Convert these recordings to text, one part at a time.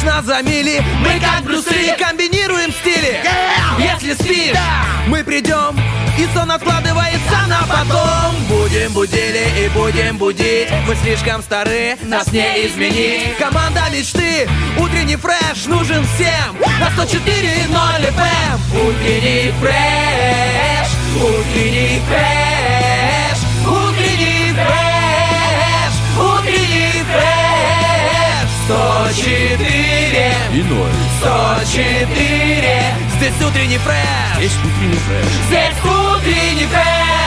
Видишь нас за мили, мы как Брюсы Комбинируем стили, если спишь Мы придем, и сон откладывается на потом. Будем будили и будем будить. Мы слишком стары, нас не изменить. Команда мечты, утренний фреш нужен всем. На 104.0 FM Утренний фреш, утренний фреш Утренний фреш, утренний фреш. 104 И ноль. 104 Здесь утренний фреш Есть утренний фреш. Здесь утренний фреш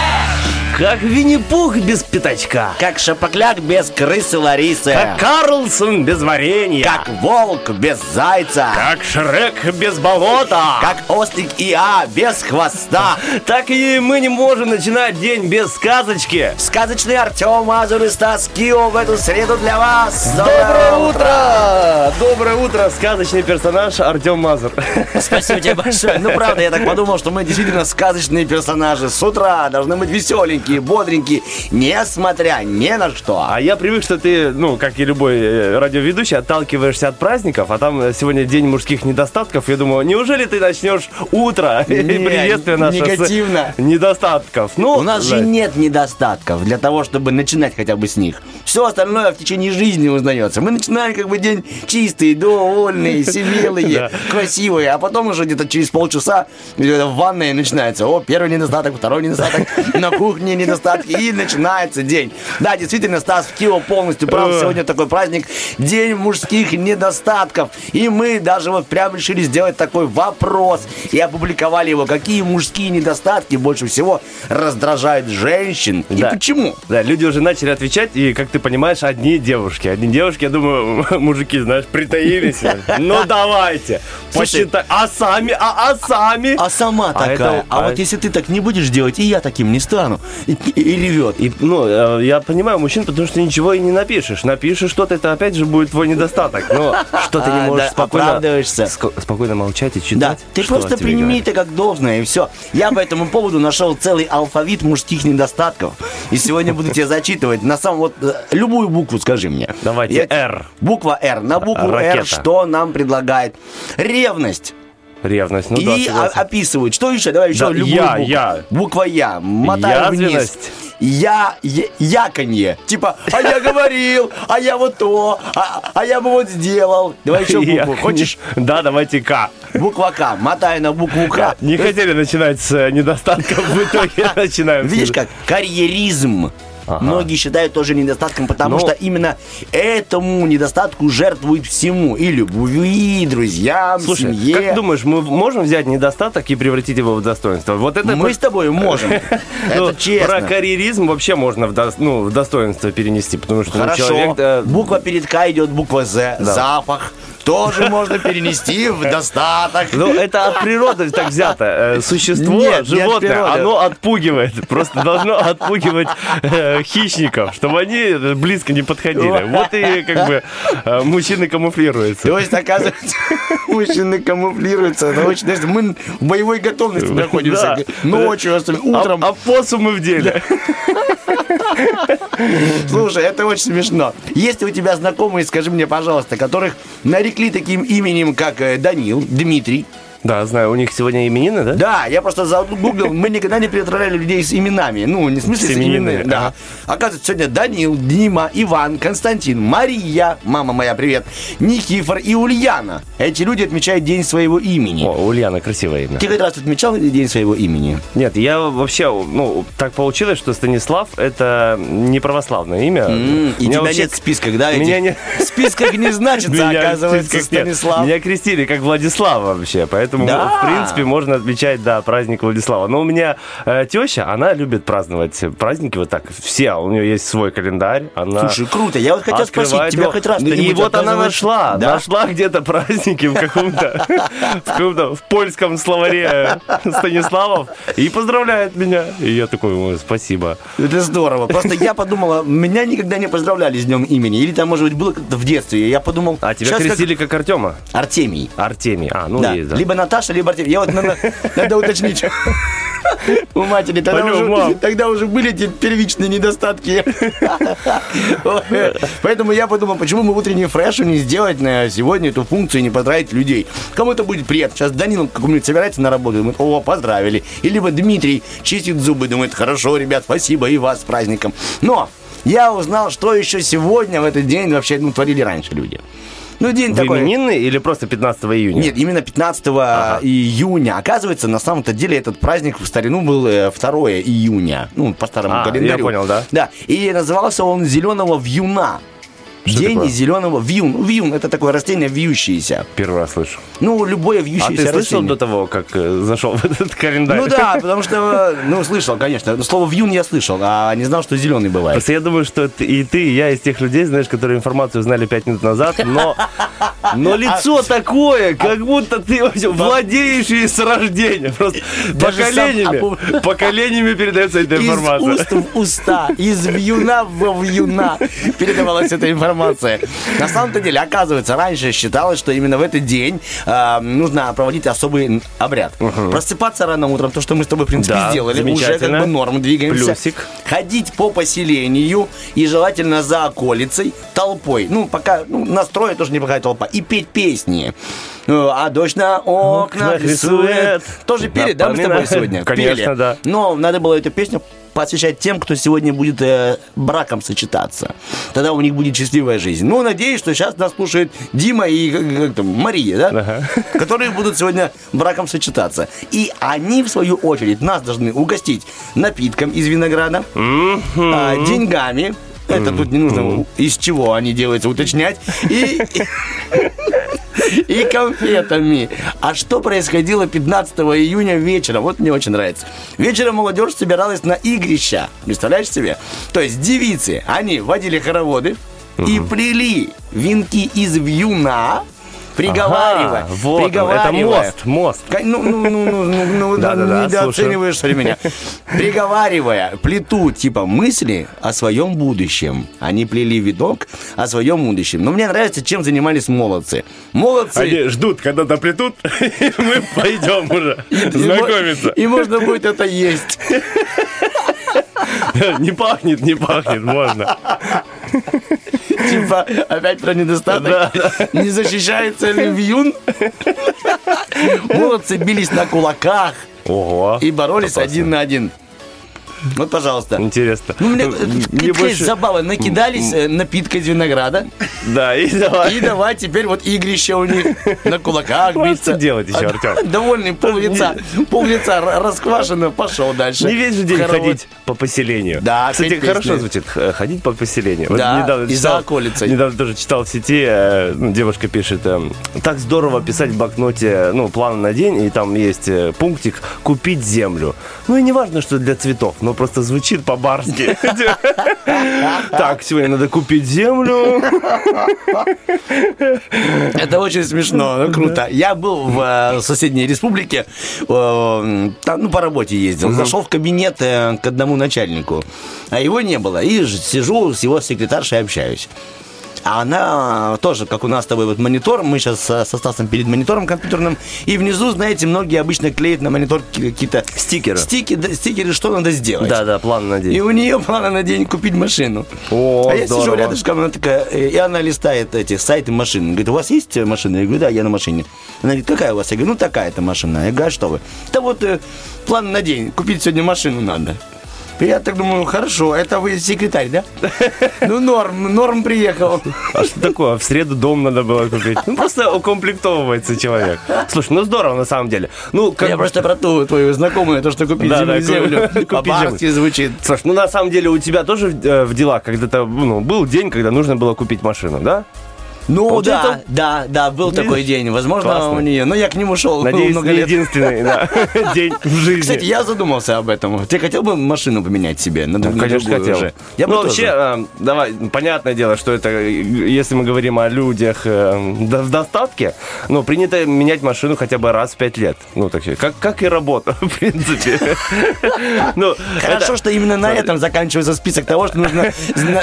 Как Винни-Пух без пятачка. Как Шапокляк без крысы Ларисы. Как Карлсон без варенья. Как волк без зайца. Как Шрек без болота. Как ослик Иа без хвоста. Так и мы не можем начинать день без сказочки. Сказочный Артем Мазур и Стас Кио в эту среду для вас. Доброе утро! Доброе утро, сказочный персонаж Артем Мазур. Спасибо тебе большое. Ну, правда, я так подумал, что мы действительно сказочные персонажи. С утра должны быть веселенькие, бодренькие, несмотря ни на что. А я привык, что ты, ну, как и любой э, радиоведущий, отталкиваешься от праздников, а там э, сегодня день мужских недостатков. Я думаю, неужели ты начнешь утро и приветствие наше негативно. недостатков? Ну, У нас же да. нет недостатков для того, чтобы начинать хотя бы с них. Все остальное в течение жизни узнается. Мы начинаем как бы день чистый, довольный, семелые, Да. красивые, а потом уже где-то через полчаса где-то в ванной начинается. О, первый недостаток, второй недостаток, на кухне недостатки, и начинается день. Да, действительно, Стас Кио полностью прав. Сегодня такой праздник, день мужских недостатков. И мы даже вот прям решили сделать такой вопрос и опубликовали его. Какие мужские недостатки больше всего раздражают женщин и Да. почему? Да, люди уже начали отвечать, и, как ты понимаешь, одни девушки. Одни девушки, я думаю, мужики, знаешь, притаились. Ну, давайте, посчитай. А сами, а, а сами? А сама А такая. это- а, а- вот если ты так не будешь делать, и я таким не стану. И, и- ревет. И, ну, э, я понимаю мужчин, потому что ничего и не напишешь. Напишешь что-то, это опять же будет твой недостаток. Но что ты не А, можешь да, спокойно, оправдываешься. ск- спокойно молчать и читать? Да, ты просто прими это как должное, и все. Я по этому поводу нашел целый алфавит мужских недостатков. И сегодня буду тебе зачитывать. На самом вот э, любую букву скажи мне. Давайте, Я- «Р». Буква Р. На букву Ракета. Р что нам предлагает? Ревность. Ревность, ну и да, согласен. описывает. Что еще? Давай еще Да, любую я, букву. я. Буква Я. Мотай вниз. Я, я, яконье. Типа, а я говорил, а я вот то, а, а я бы вот сделал. Давай еще букву. Хочешь? Да, давайте К. Буква К. Мотай на букву К. Не хотели начинать с э, недостатков, в итоге начинаем. Видишь как? Карьеризм. Ага. Многие считают тоже недостатком, потому Ну. что именно этому недостатку жертвуют всему. И любви, и друзьям, Слушай, семье. как думаешь, мы можем взять недостаток и превратить его в достоинство? Вот это Мы с тобой можем. Ну, Это честно. Про карьеризм вообще можно в, ну, достоинство перенести, потому что ну, человек... Буква перед К идет буква З. Запах. Тоже можно перенести в достаток. Ну, это от природы так взято. Э, Существо, Нет, не от животное, природы. оно отпугивает. Просто должно отпугивать э, хищников, чтобы они близко не подходили. Вот и как бы э, мужчины камуфлируются. То есть, оказывается, мужчины камуфлируются. Это очень, знаешь, мы в боевой готовности находимся. Да. Ночью, утром. А, опоссумы в деле. Слушай, это очень смешно. Есть у тебя знакомые, скажи мне, пожалуйста, которых нарекли таким именем, как э, Данил, Дмитрий. Да, знаю, у них сегодня именины, да? Да, я просто загуглил, мы никогда не перетравляли людей с именами. Ну, не в смысле С с, именами. Да. ага. Оказывается, сегодня Данил, Дима, Иван, Константин, Мария, мама моя, привет, Никифор и Ульяна. Эти люди отмечают день своего имени. О, Ульяна, красивое имя. Ты хоть раз отмечал день своего имени? Нет, я вообще, ну, так получилось, что Станислав это не православное имя. М, И У меня тебя вообще- нет в списках, да? Меня не- В списках не значится, оказывается. Станислав. Меня крестили как Владислава вообще, поэтому, Да. в принципе, можно отмечать, да, праздник Владислава. Но у меня э, теща, она любит праздновать праздники вот так. Все, у нее есть свой календарь. Она Слушай, круто. Я вот хотел спросить, тебя хоть раз И кто-нибудь вот она нашла, Да? нашла где-то праздники в каком-то, в каком-то, в польском словаре Станиславов и поздравляет меня. И я такой, ой, спасибо. Это здорово. Просто я подумала, меня никогда не поздравляли с днем имени. Или там, может быть, было в детстве. И Я подумал, А тебя как крестили как, Артема? Артемий. Артемий. А, ну да. есть, да. Либо Наташа, либо Артемий. Я вот надо, надо уточнить. У матери тогда, Алло, уже, мам. тогда уже были эти первичные недостатки. Поэтому я подумал, почему мы утренний фреш не сделать на сегодня эту функцию и не поздравить людей. Кому это будет приятно. Сейчас Данил какой-нибудь собирается на работу, думает, о, поздравили. И либо Дмитрий чистит зубы, думает, хорошо, ребят, спасибо и вас с праздником. Но я узнал, что еще сегодня, в этот день, вообще ну, творили раньше люди. Ну, день В такой. именинный или просто 15 июня? Нет, именно 15 июня. Оказывается, на самом-то деле этот праздник в старину был э, 2 июня. Ну, по старому А, календарю. я понял, да. Да. И назывался он зеленого вьюна. Что День такое? зеленого вьюн. Вьюн это такое растение вьющееся. Первый раз слышу. Ну, любое А вьющееся ты слышал растение. до того, как э, зашел в этот календарь? Ну да, потому что, ну, слышал, конечно. Слово вьюн я слышал, а не знал, что зеленый бывает. Просто я думаю, что и ты, и я из тех людей, знаешь, которые информацию знали пять минут назад, но, но лицо такое, как будто ты вообще владеешь ей с рождения. Просто Даже сам поколениями, поколениями передается эта Из информация. уст в уста, из вьюна в вьюна передавалась эта информация. На самом-то деле, оказывается, раньше считалось, что именно в этот день э, нужно проводить особый обряд. Просыпаться рано утром, то, что мы с тобой, в принципе, Да, сделали, уже как бы норм, двигаемся. Плюсик. Ходить по поселению и желательно за околицей толпой. Ну, пока ну, настроя тоже неплохая толпа. И петь песни. Э, А дождь на окнах рисует. Тоже пели, да, мы с тобой сегодня? Конечно, Пели. да. Но надо было эту песню посвящать тем, кто сегодня будет э, браком сочетаться. Тогда у них будет счастливая жизнь. Ну, надеюсь, что сейчас нас слушает Дима и как, как там, Мария, да? Ага. Которые будут сегодня браком сочетаться. И они, в свою очередь, нас должны угостить напитком из винограда, а, деньгами. Это тут не нужно, из чего они делаются, уточнять. И, и конфетами. А что происходило 15 июня вечером? Вот мне очень нравится. Вечером молодежь собиралась на игрища. Представляешь себе? То есть девицы, они водили хороводы и плели венки из вьюна, приговаривая, Ага, вот он, это приговаривая. мост, мост. Ну, ну, ну, ну, ну, ну, Да-да-да, недооцениваешь что ли меня. Приговаривая, плету типа мысли о своем будущем. Они плели видок о своем будущем. Но мне нравится, чем занимались молодцы. Молодцы. Они ждут, когда доплетут, и мы пойдем уже знакомиться. И можно будет это есть. Не пахнет, не пахнет, можно. Типа, опять про недостаток. Не защищается ли вьюн? Молодцы бились на кулаках Ого. и боролись один на один. Вот, пожалуйста. Интересно. Ну, мне, Мне больше- забава. Накидались напитка из винограда. Да, и давай. И давай теперь вот игрище у них на кулаках биться. делать еще, Артем. Довольный, пол лица, пол лица расквашено, пошел дальше. Не весь же день ходить по поселению. Да, Кстати, хорошо звучит ходить по поселению. Да, и за околицей. Недавно тоже читал в сети, э, ну, девушка пишет, э, так здорово писать в блокноте, ну, план на день, и там есть э, пунктик «купить землю». Ну, и не важно, что для цветов, но просто звучит по-барски. Так, сегодня надо купить землю. Это очень смешно, ну, круто. Я был в э, соседней республике, э, там, ну, по работе ездил. Зашел в кабинет э, к одному начальнику, а его не было. И сижу с его секретаршей общаюсь. А она тоже, как у нас с тобой, вот монитор, мы сейчас со, со Стасом перед монитором компьютерным, и внизу, знаете, многие обычно клеят на монитор ки- какие-то Стикеры. стики, да, стикеры, что надо сделать. Да-да, план на И день. у нее планы на день купить машину. О, а я сижу здорово. рядышком, она такая, э, и она листает эти сайты машин. Говорит, у вас есть э, машина? Я говорю, да, я на машине. Она говорит, какая у вас? Я говорю, ну такая-то машина. Я говорю, а что вы? Да вот э, план на день, купить сегодня машину надо. Я так думаю, хорошо, это вы секретарь, да? Ну, норм, норм приехал. А что такое? В среду дом надо было купить. Ну, просто укомплектовывается человек. Слушай, ну здорово на самом деле. Ну, как Я просто про ту твою знакомую, то, что купить Да, землю, да, землю. купить По-барски звучит. Слушай, ну на самом деле у тебя тоже э, в делах когда-то ну, был день, когда нужно было купить машину, да? Ну Получается, да, да, да, был такой день. Возможно, Классно. у нее. Но я к нему шел Надеюсь, много не лет. единственный да, день в жизни. Кстати, я задумался об этом. Ты хотел бы машину поменять себе? На, друг- на Конечно, хотел. уже? Я бы ну, вообще, э, давай, понятное дело, что это, если мы говорим о людях э, в достатке, ну, принято менять машину хотя бы раз в пять лет. Ну, так как, как и работа, в принципе. Ну, Хорошо, это- что именно на этом заканчивается список того, что нужно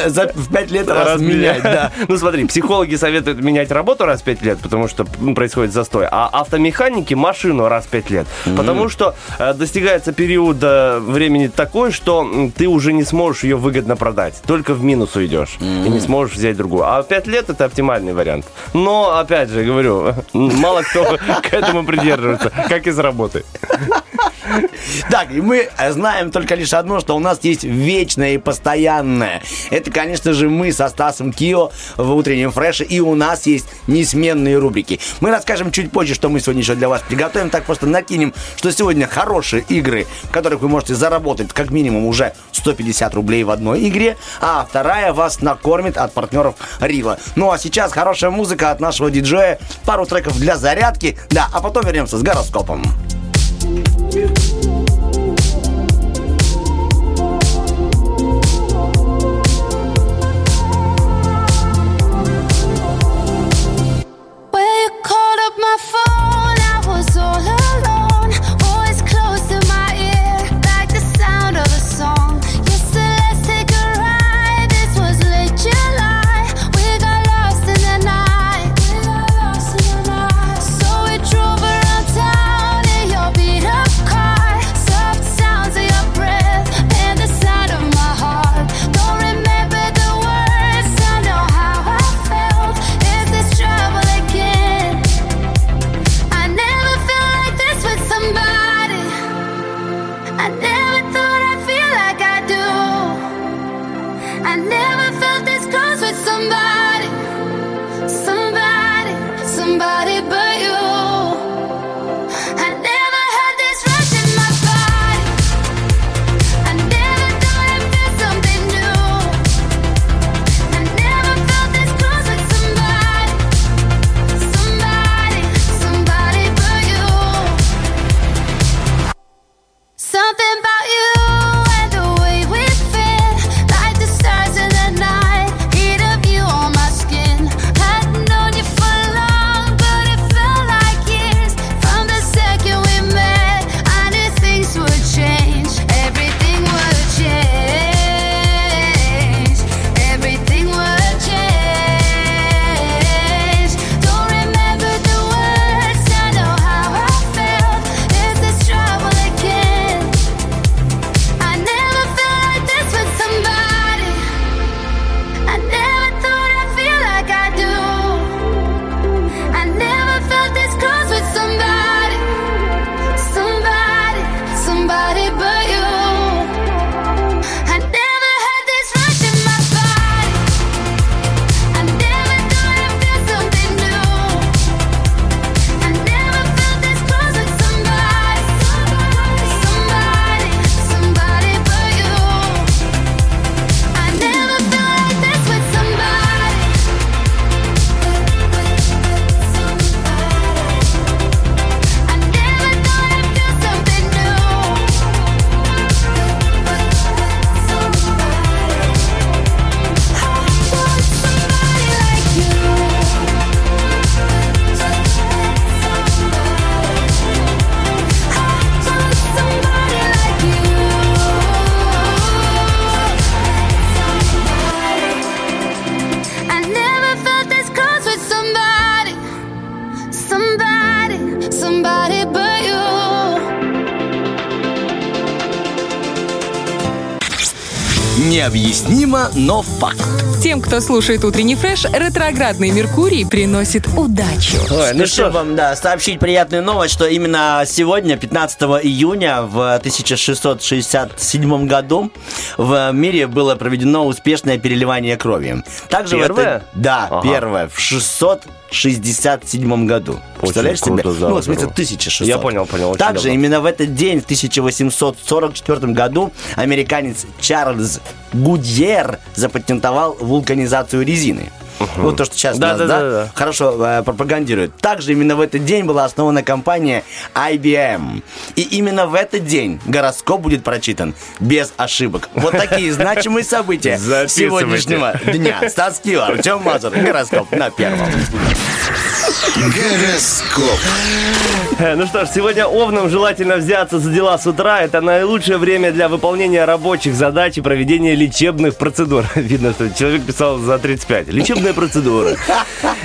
за, в пять лет раз, менять. Да. Ну смотри, психологи советуют менять работу раз в 5 лет, потому что происходит застой, а автомеханики машину раз в 5 лет. Потому что э, достигается период э, времени такой, что ты уже не сможешь ее выгодно продать. Только в минус уйдешь. И не сможешь взять другую. А 5 лет это оптимальный вариант. Но, опять же, говорю, мало кто к этому придерживается, как из работы. Так, и мы знаем только лишь одно, что у нас есть вечное и постоянное. Это, конечно же, мы со Стасом Кио в утреннем фреше, и у нас есть несменные рубрики. Мы расскажем чуть позже, что мы сегодня еще для вас приготовим. Так просто накинем, что сегодня хорошие игры, в которых вы можете заработать как минимум уже 150 рублей в одной игре, а вторая вас накормит от партнеров Рила. Ну а сейчас хорошая музыка от нашего диджея, пару треков для зарядки, да, а потом вернемся с гороскопом. you. Необъяснимо, но факт. Тем, кто слушает утренний фреш, ретроградный Меркурий приносит удачу. Ой, ну что вам, да, сообщить приятную новость, что именно сегодня, 15 июня в 1667 году в мире было проведено успешное переливание крови. Также Первое? это- да, Ага. первое, в 667 году. Представляешь себе? да, ну, в смысле, здорово. 1600. Я понял, понял, Также давно. именно в этот день, в 1844 году, американец Чарльз Гудьер запатентовал вулканизацию резины. Вот то, что сейчас Да, нас, да, да, да, да. хорошо э, пропагандирует. Также именно в этот день была основана компания IBM. И именно в этот день гороскоп будет прочитан без ошибок. Вот такие значимые события сегодняшнего дня. Стас Килл, Артем Мазур, гороскоп на первом. Гороскоп. Э, Ну что ж, сегодня овнам желательно взяться за дела с утра. Это наилучшее время для выполнения рабочих задач и проведения лечебных процедур. Видно, что человек писал за 35. Лечебные процедуры.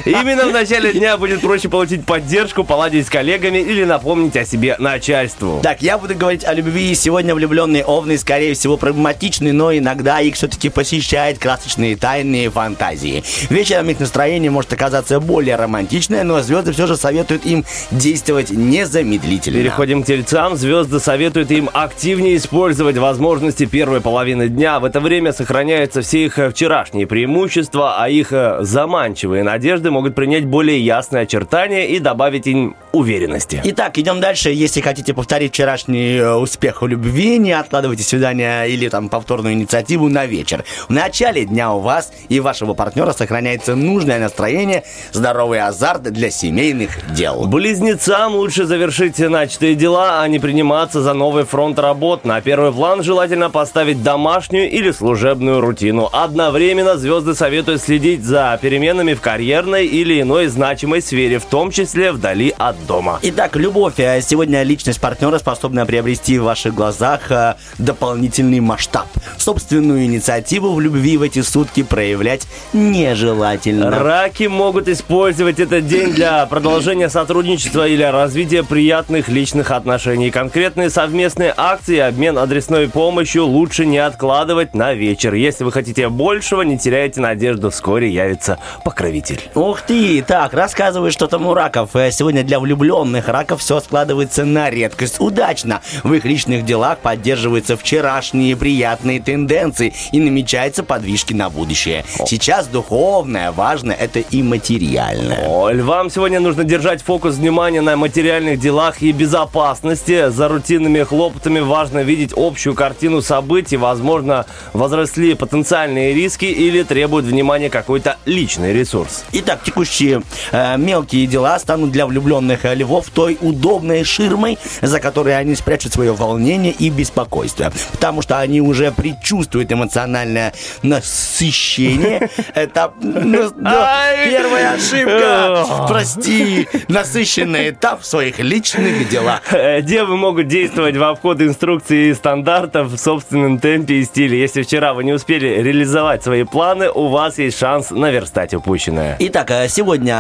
Именно в начале дня будет проще получить поддержку, поладить с коллегами или напомнить о себе начальству. Так, я буду говорить о любви. Сегодня влюбленные овны, скорее всего, проблематичны, но иногда их все-таки посещают красочные тайные фантазии. Вечером их настроение может оказаться более романтичное, но звезды все же советуют им действовать незамедлительно. Переходим к тельцам. Звезды советуют им активнее использовать возможности первой половины дня. В это время сохраняются все их э, вчерашние преимущества, а их э, заманчивые надежды могут принять более ясные очертания и добавить им уверенности. Итак, идем дальше. Если хотите повторить вчерашний э, успех в любви, не откладывайте свидание или там повторную инициативу на вечер. В начале дня у вас и вашего партнера сохраняется нужное настроение, здоровый азарт для семейных дел. Близнецам лучше завершить начатые дела, а не приниматься за новый фронт работ. На первый план желательно поставить домашнюю или служебную рутину. Одновременно звезды советуют следить за переменами в карьерной или иной значимой сфере, в том числе вдали от дома. Итак, любовь. А Сегодня личность партнера способна приобрести в ваших глазах э, дополнительный масштаб. Собственную инициативу в любви в эти сутки проявлять нежелательно. Раки могут использовать этот день для продолжения сотрудничества или развития приятных личных отношений. Конкретные совместные акции обмен адресной помощью лучше не откладывать на вечер. Если вы хотите большего, не теряйте надежду, вскоре явится покровитель. Ух ты! Так, рассказывай, что там у раков. Э, Сегодня для влюбленных раков все складывается на редкость удачно. В их личных делах поддерживаются вчерашние приятные тенденции и намечаются подвижки на будущее. Сейчас духовное, важное, это и материальное. О, львам сегодня нужно держать фокус внимания на материальных делах и безопасности. За рутинными хлопотами важно видеть общую картину событий. Возможно, возросли потенциальные риски или требуют внимания какой-то личный ресурс. Итак, текущие э, мелкие дела станут для влюбленных э, львов той удобной ширмой, за которой они спрячут свое волнение и беспокойство. Потому что они уже предчувствуют эмоциональное насыщение. Это ну, да, первая ошибка. Прости. Насыщенный этап в своих личных делах. Э, Девы могут действовать в обход инструкций и стандартов в собственном темпе и стиле. Если вчера вы не успели реализовать свои планы, у вас есть шанс наверстать упущенное. Итак, э, сегодня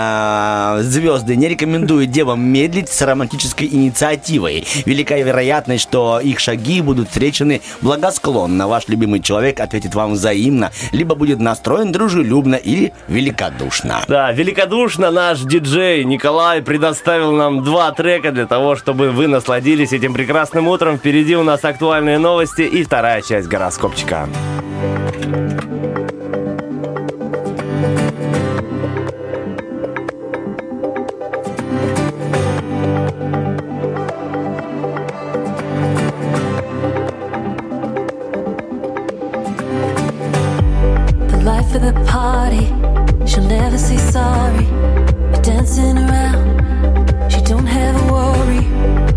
э, звезды не рекомендуют девам медлить с романтической инициативой. Велика вероятность, что их шаги будут встречены благосклонно. Ваш любимый человек ответит вам взаимно, либо будет настроен дружелюбно или великодушно. Да, великодушно наш диджей Николай предоставил нам два трека для того, чтобы вы насладились этим прекрасным утром. Впереди у нас актуальные новости и вторая часть гороскопчика. the Around, she don't have a worry.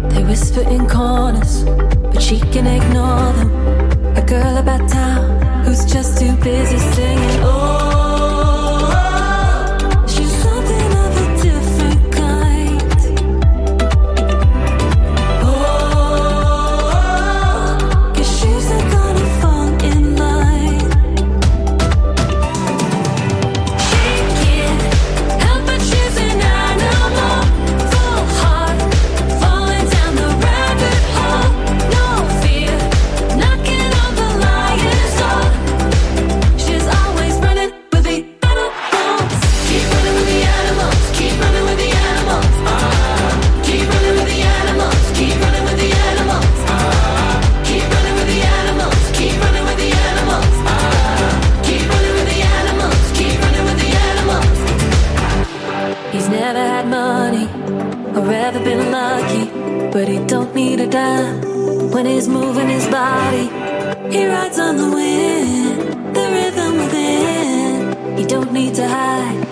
They whisper in corners, but she can ignore them. A girl about town who's just too busy singing. Oh, he's moving his body. He rides on the wind, the rhythm within. He don't need to hide,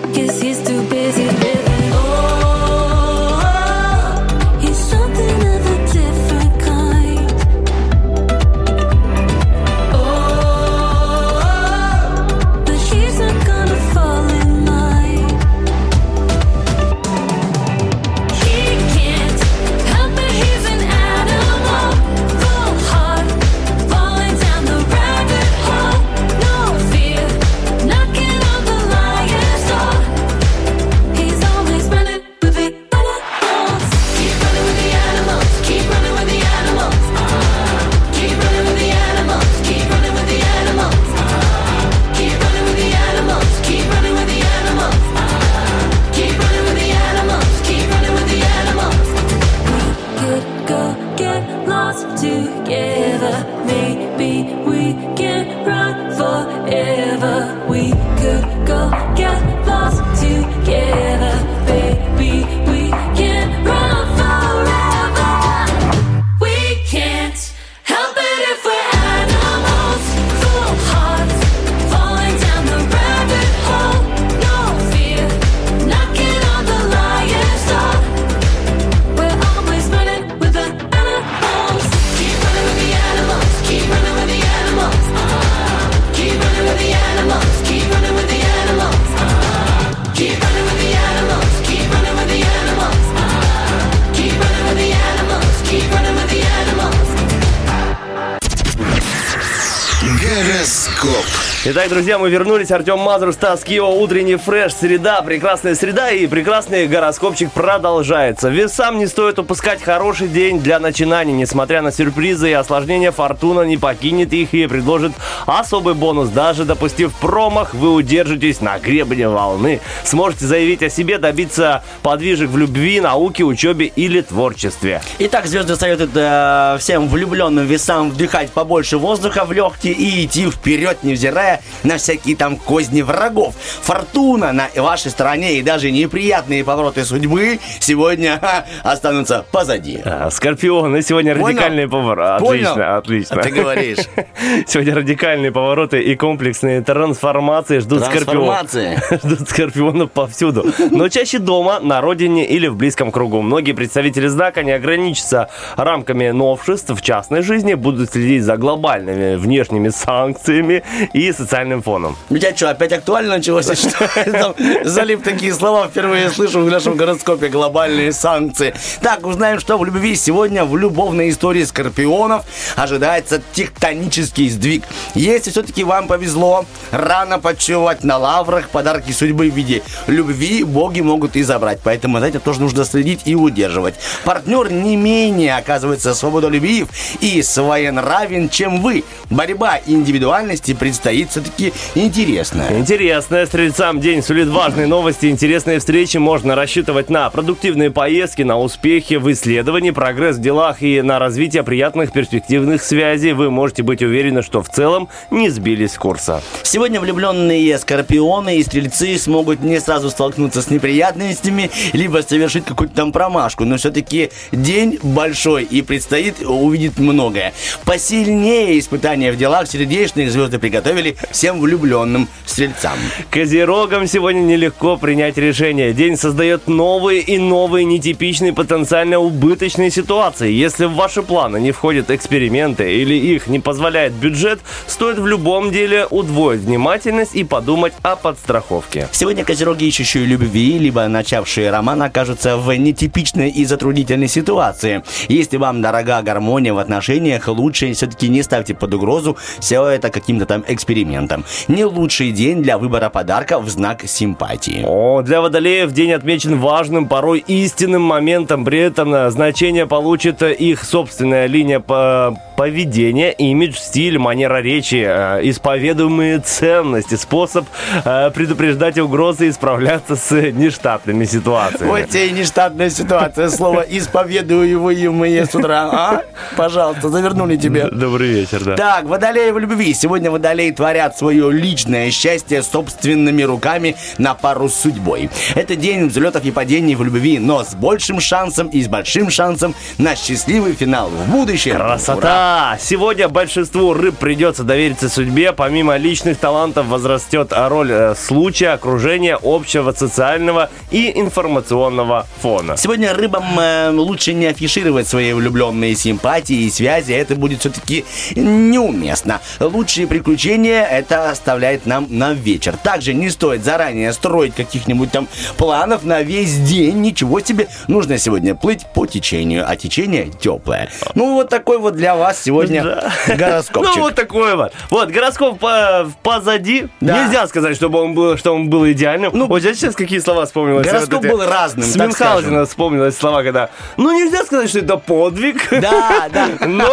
Гороскоп. Итак, друзья, мы вернулись. Артем Мазур, Стас Кио, утренний фреш, среда, прекрасная среда и прекрасный гороскопчик продолжается. Весам не стоит упускать хороший день для начинаний. Несмотря на сюрпризы и осложнения, фортуна не покинет их и предложит особый бонус. Даже допустив промах, вы удержитесь на гребне волны. Сможете заявить о себе, добиться подвижек в любви, науке, учебе или творчестве. Итак, звезды советуют э, всем влюбленным весам вдыхать побольше воздуха в легкие и идти вперед, невзирая на всякие там козни врагов. Фортуна на вашей стороне и даже неприятные повороты судьбы сегодня ха, останутся позади. А, Скорпионы, сегодня Понял? радикальные повороты. Понял? Отлично, отлично. А ты говоришь. Сегодня радикальные повороты и комплексные трансформации ждут скорпионов. Трансформации. Ждут скорпионов повсюду. Но чаще дома, на родине или в близком кругу. Многие представители знака не ограничатся рамками новшеств в частной жизни, будут следить за глобальными внешними санкциями и социальным фоном. Тебя что, опять актуально началось? Залип такие слова впервые слышу в нашем гороскопе глобальные санкции. Так, узнаем, что в любви сегодня в любовной истории скорпионов ожидается тектонический сдвиг. Если все-таки вам повезло рано почивать на лаврах, подарки судьбы в виде любви боги могут и забрать. Поэтому этим тоже нужно следить и удерживать. Партнер не менее оказывается свободолюбив и своенравен, чем вы. Борьба индивидуальности предстоит все-таки интересная. Интересно, стрельцам день сулит важные новости, интересные встречи. Можно рассчитывать на продуктивные поездки, на успехи в исследовании, прогресс в делах и на развитие приятных перспективных связей. Вы можете быть уверены, что в целом не сбились с курса. Сегодня влюбленные скорпионы и стрельцы смогут не сразу столкнуться с неприятностями, либо совершить какую-то там промашку. Но все-таки день большой и предстоит увидеть многое. Посильнее испытания в делах сердечных звезды приготовили всем влюбленным стрельцам. Козерогам сегодня нелегко принять решение. День создает новые и новые нетипичные потенциально убыточные ситуации. Если в ваши планы не входят эксперименты или их не позволяет бюджет, стоит в любом деле удвоить внимательность и подумать о подстраховке. Сегодня козероги, ищущие любви, либо начавшие роман, окажутся в нетипичной и затруднительной ситуации. Если вам дорога гармония в отношениях, лучше все-таки не ставьте под угрозу все это каким-то там экспериментом. Не лучший день для выбора подарка в знак симпатии. О, для водолеев день отмечен важным, порой истинным моментом. При этом э, значение получит э, их собственная линия по- поведения, имидж, стиль, манера речи, э, исповедуемые ценности, способ предупреждать угрозы и справляться с нештатными ситуациями. Вот тебе и нештатная ситуация. Слово «исповедуемые» с утра. А? Пожалуйста, завернули тебе. Добрый вечер, да. Так, водолеи в любви. Сегодня водолеи творят свое личное счастье собственными руками на пару с судьбой. Это день взлетов и падений в любви, но с большим шансом и с большим шансом на счастливый финал в будущем. Ура! Красота! Сегодня большинству рыб придется довериться судьбе. Помимо личных талантов возрастет роль э, случая, окружения, общего социального и информационного фона. Сегодня рыбам э, лучше не афишировать свои влюбленные симпатии и связи. Это будет все-таки неуместно. Лучшие приключения это оставляет нам на вечер. Также не стоит заранее строить каких-нибудь там планов на весь день. Ничего себе. Нужно сегодня плыть по течению, а течение теплое. Ну, вот такой вот для вас сегодня гороскопчик. Ну, вот такой вот. Вот, гороскоп по- позади. Да. Нельзя сказать, чтобы он был, что он был идеальным. Ну, вот я сейчас какие слова вспомнилось. Гороскоп Вот был разным, С Мюнхгаузена вспомнилось слова, когда... Ну, нельзя сказать, что это подвиг. Да, да. Но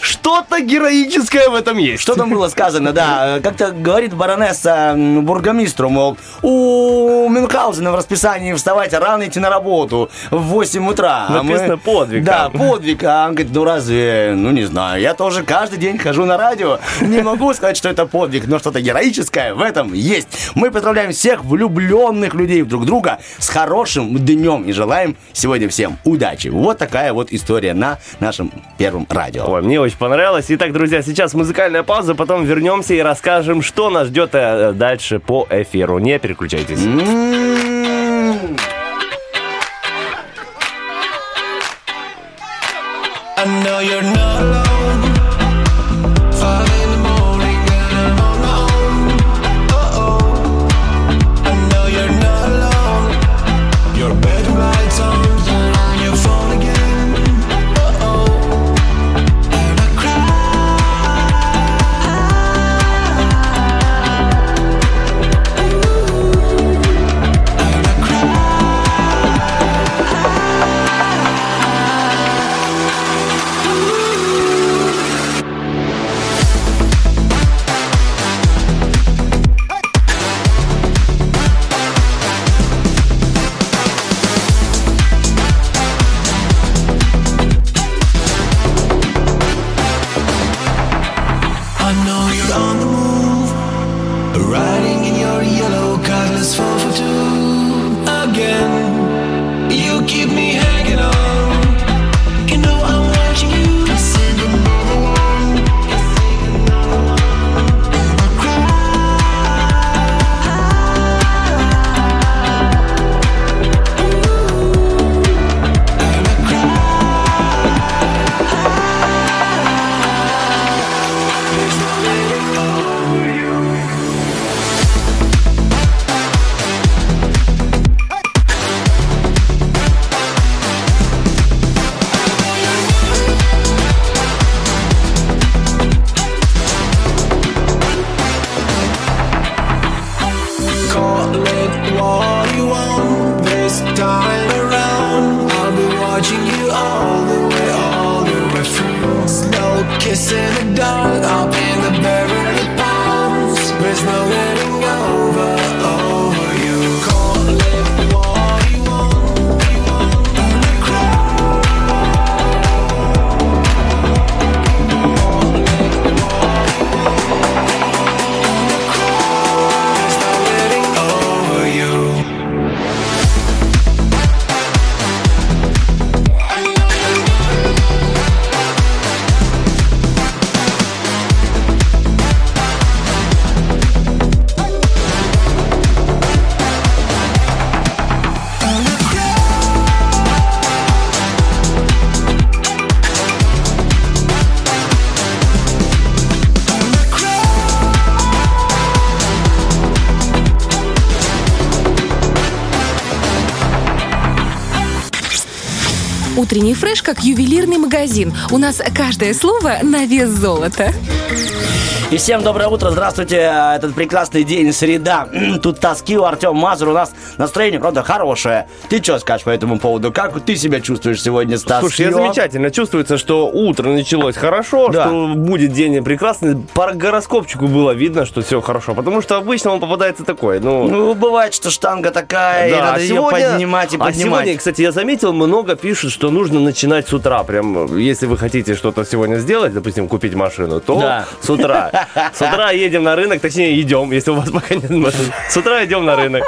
что-то героическое в этом там есть. Что там было сказано, да. Как-то говорит баронесса бургомистру, мол, у Мюнхгаузена в расписании вставать рано идти на работу в 8 утра. А мы- Написано подвиг Да, там. подвиг. А он говорит, ну разве, ну не знаю, я тоже каждый день хожу на радио. Не могу сказать, что это подвиг, но что-то героическое в этом есть. Мы поздравляем всех влюбленных людей друг друга с хорошим днем и желаем сегодня всем удачи. Вот такая вот история на нашем первом радио. Ой, мне очень понравилось. Итак, друзья, сейчас музыкальная пауза, потом вернемся и расскажем, что нас ждет э, дальше по эфиру. Не переключайтесь. I know you're not Утренний фреш как ювелирный магазин. У нас каждое слово на вес золота. И всем доброе утро, здравствуйте. Этот прекрасный день, среда. Тут тоски у Артем Мазур. У нас настроение, правда, хорошее. Ты что скажешь по этому поводу? Как ты себя чувствуешь сегодня с тоскью? Слушай, я замечательно. Чувствуется, что утро началось хорошо, Да. что будет день прекрасный. По гороскопчику было видно, что все хорошо. Потому что обычно он попадается такой. Ну, Ну, бывает, что штанга такая, и Да, надо ее поднимать и а поднимать. сегодня, кстати, я заметил, много пишут, что нужно начинать с утра. Прям, если вы хотите что-то сегодня сделать, допустим, купить машину, то Да. С утра. С утра едем на рынок, точнее, идем, если у вас пока нет машины. С утра идем на рынок.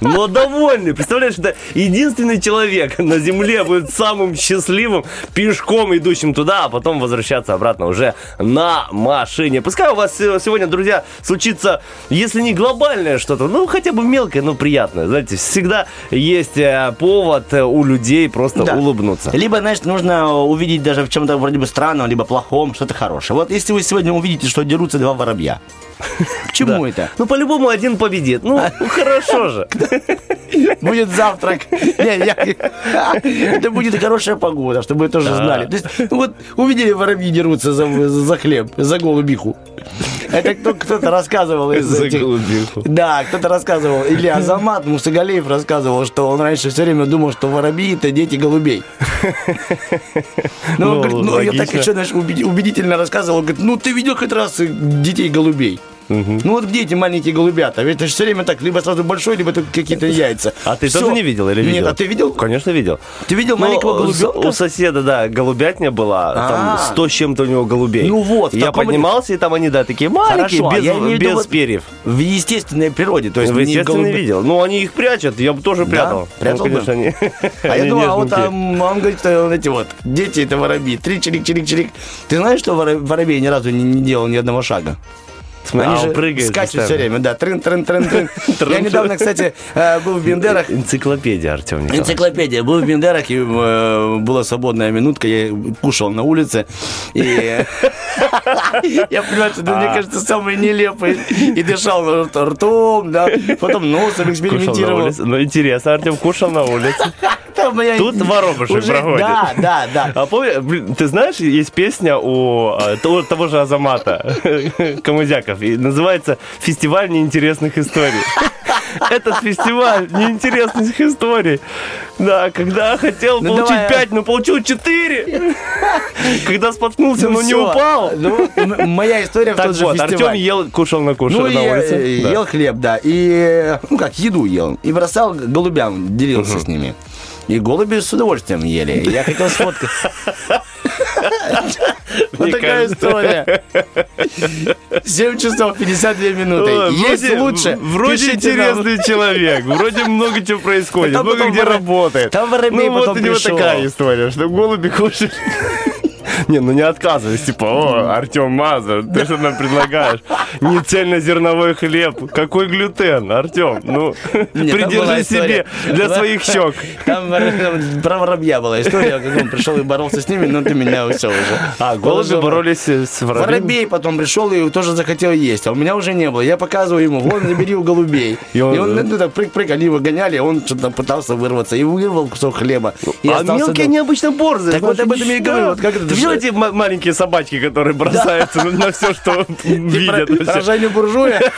Но довольны. Представляешь, это единственный человек на земле будет самым счастливым пешком идущим туда, а потом возвращаться обратно уже на машине. Пускай у вас сегодня, друзья, случится, если не глобальное что-то, ну, хотя бы мелкое, но приятное. Знаете, всегда есть э, повод э, у людей просто Да. улыбнуться. Либо, знаешь, нужно увидеть даже в чем-то вроде бы странном, либо плохом, что-то хорошее. Вот если вы сегодня увидите, что дерутся два воробья, к чему Да. это? Ну, по-любому один победит. Ну, хорошо же. Будет завтрак. Это будет хорошая погода, чтобы вы тоже знали. То есть, ну вот увидели воробьи дерутся за, хлеб, за голубиху. Это кто, кто-то рассказывал из этих... Да, кто-то рассказывал. Или Азамат Мусагалеев рассказывал, что он раньше все время думал, что воробьи это дети голубей. Ну, он говорит, ну, я так еще, знаешь, убеди- убедительно рассказывал. Он говорит, ну, ты видел хоть раз э, детей голубей? Ну вот где эти маленькие голубята? Ведь это же все время так, либо сразу большой, либо только какие-то яйца. А ты Всё. тоже не видел или видел? Нет, а ты видел? Конечно, видел. Ты видел Ну, маленького голубенка? У соседа, да, голубятня была, там А. 100 с чем-то у него голубей. Ну вот, Я поднимался, и там они, да, такие маленькие, Хорошо, а без, я имею в виду без перьев. В естественной природе, то есть в естественно, голубе- видел. Ну, они их прячут, я бы тоже Да? прятал. Прятал ну, бы? конечно, они, А я думал, а вот там, он говорит, что вот эти вот дети это воробьи. Три чирик, чирик, чирик. Ты знаешь, что воро- воробей ни разу не делал ни одного шага? Смотри, Они а, же прыгает скачут постоянно. все время, да. Трын, трын, трын, трын. Я недавно, кстати, э, был в Бендерах. Энциклопедия, Артем Николаевич. Энциклопедия. Был в Бендерах, и э, была свободная минутка, я кушал на улице. И я понимаю, что мне кажется, самое нелепое. И дышал рт- ртом, да. Потом носом экспериментировал. Ну, интересно, Артем кушал на улице. Там моя- Тут воробушек уже- проходит. Да, да, да. А помни, блин, ты знаешь, есть песня у а, того, того же Азамата Камызяков, и называется «Фестиваль неинтересных историй». Этот фестиваль неинтересных историй. Да, когда хотел Ну, получить давай. 5, но получил 4. Когда споткнулся, но не упал. Ну, моя история в Так тот же вот, Артем фестиваль. ел, кушал на кушал Ну, на улице. э, Да. ел хлеб, да. И, ну как, еду ел. И бросал голубям, делился с ними. И голуби с удовольствием ели. Я хотел сфоткать. Вот такая история. 7 часов 52 минуты. Ой, Есть лучше. Вроде интересный человек, вроде много чего происходит, много потом где работает. там воробей ну, вот потом у него пришел. такая история, что голуби кушают. Не, ну не отказывайся, типа, о, Артем Мазур, ты что нам предлагаешь? Не цельнозерновой хлеб, какой глютен, Артем, ну, Нет, придержи себе для своих щек. Там про воробья была история, как он пришел и боролся с ними, но ты меня все уже. А, голуби боролись с воробьями? Воробей потом пришел и тоже захотел есть, а у меня уже не было. Я показываю ему, вон, забери у голубей. И И он, ну, так прыг-прыг, они его гоняли, он что-то пытался вырваться и вырвал кусок хлеба. И а мелкие необычно борзые. Так вот об этом я и говорю, вот как это видел эти ма- маленькие собачки, которые бросаются на- все, что видят? про Женю буржуя?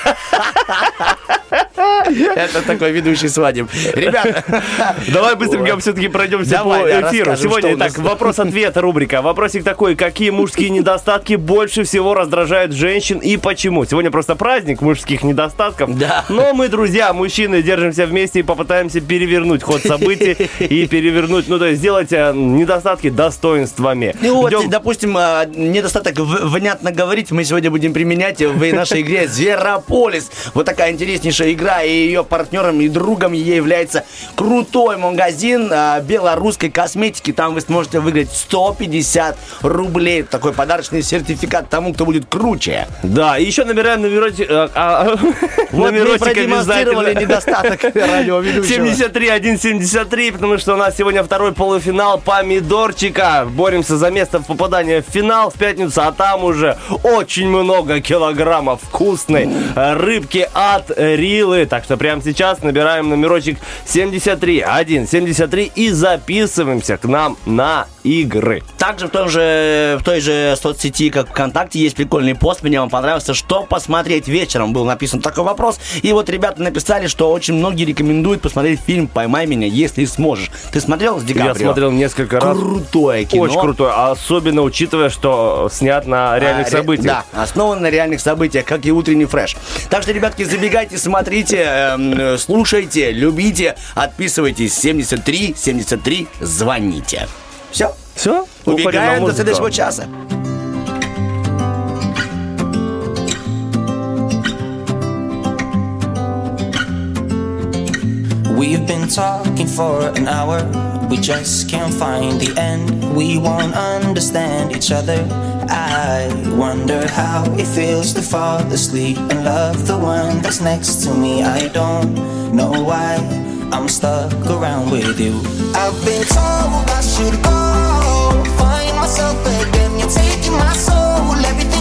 Это такой ведущий свадеб. Ребята, Давай быстренько все-таки пройдемся по эфиру. Сегодня, нас. вопрос-ответ рубрика. Вопросик такой, какие мужские недостатки больше всего раздражают женщин и почему? Сегодня просто праздник мужских недостатков. Да. Но мы, друзья, мужчины, держимся вместе и попытаемся перевернуть ход событий и перевернуть, ну, то есть сделать э, недостатки достоинствами. Ну вот, Идем- допустим, а, недостаток внятно говорить мы сегодня будем применять в нашей игре «Зверополис». Вот такая интереснейшая игра, и ее партнером и другом ей является крутой магазин а, белорусской косметики. Там вы сможете выиграть 150 рублей. Такой подарочный сертификат тому, кто будет круче. Да, и еще набираем номерочек, э, а, Вот мы продемонстрировали недостаток радиоведущего. 73, 173, потому что у нас сегодня второй полуфинал помидорчика. Боремся за место в попадания в финал в пятницу, а там уже очень много килограммов вкусной э, рыбки от Рилы. Так что прямо сейчас набираем номерочек 73, 173 и записываемся к нам на игры. Также в, том же, в той же соцсети, как ВКонтакте, есть прикольный пост. Мне он понравился. Что посмотреть вечером? Был написан такой вопрос. И вот ребята написали, что очень многие рекомендуют посмотреть фильм «Поймай меня, если сможешь». Ты смотрел с Ди Я смотрел несколько раз. Крутое кино. Очень крутой, особенно учитывая, что снят на реальных А, ре- событиях. Да, основан на реальных событиях, как и утренний фреш. Так что, ребятки, забегайте, смотрите, эм, э, слушайте, любите, отписывайтесь. 73 73 звоните. Все. Все? Убегаем до следующего часа. We've been talking for an hour. We just can't find the end. We won't understand each other. I wonder how it feels to fall asleep and love the one that's next to me. I don't know why I'm stuck around with you. I've been told I should go find myself again. You're taking my soul, everything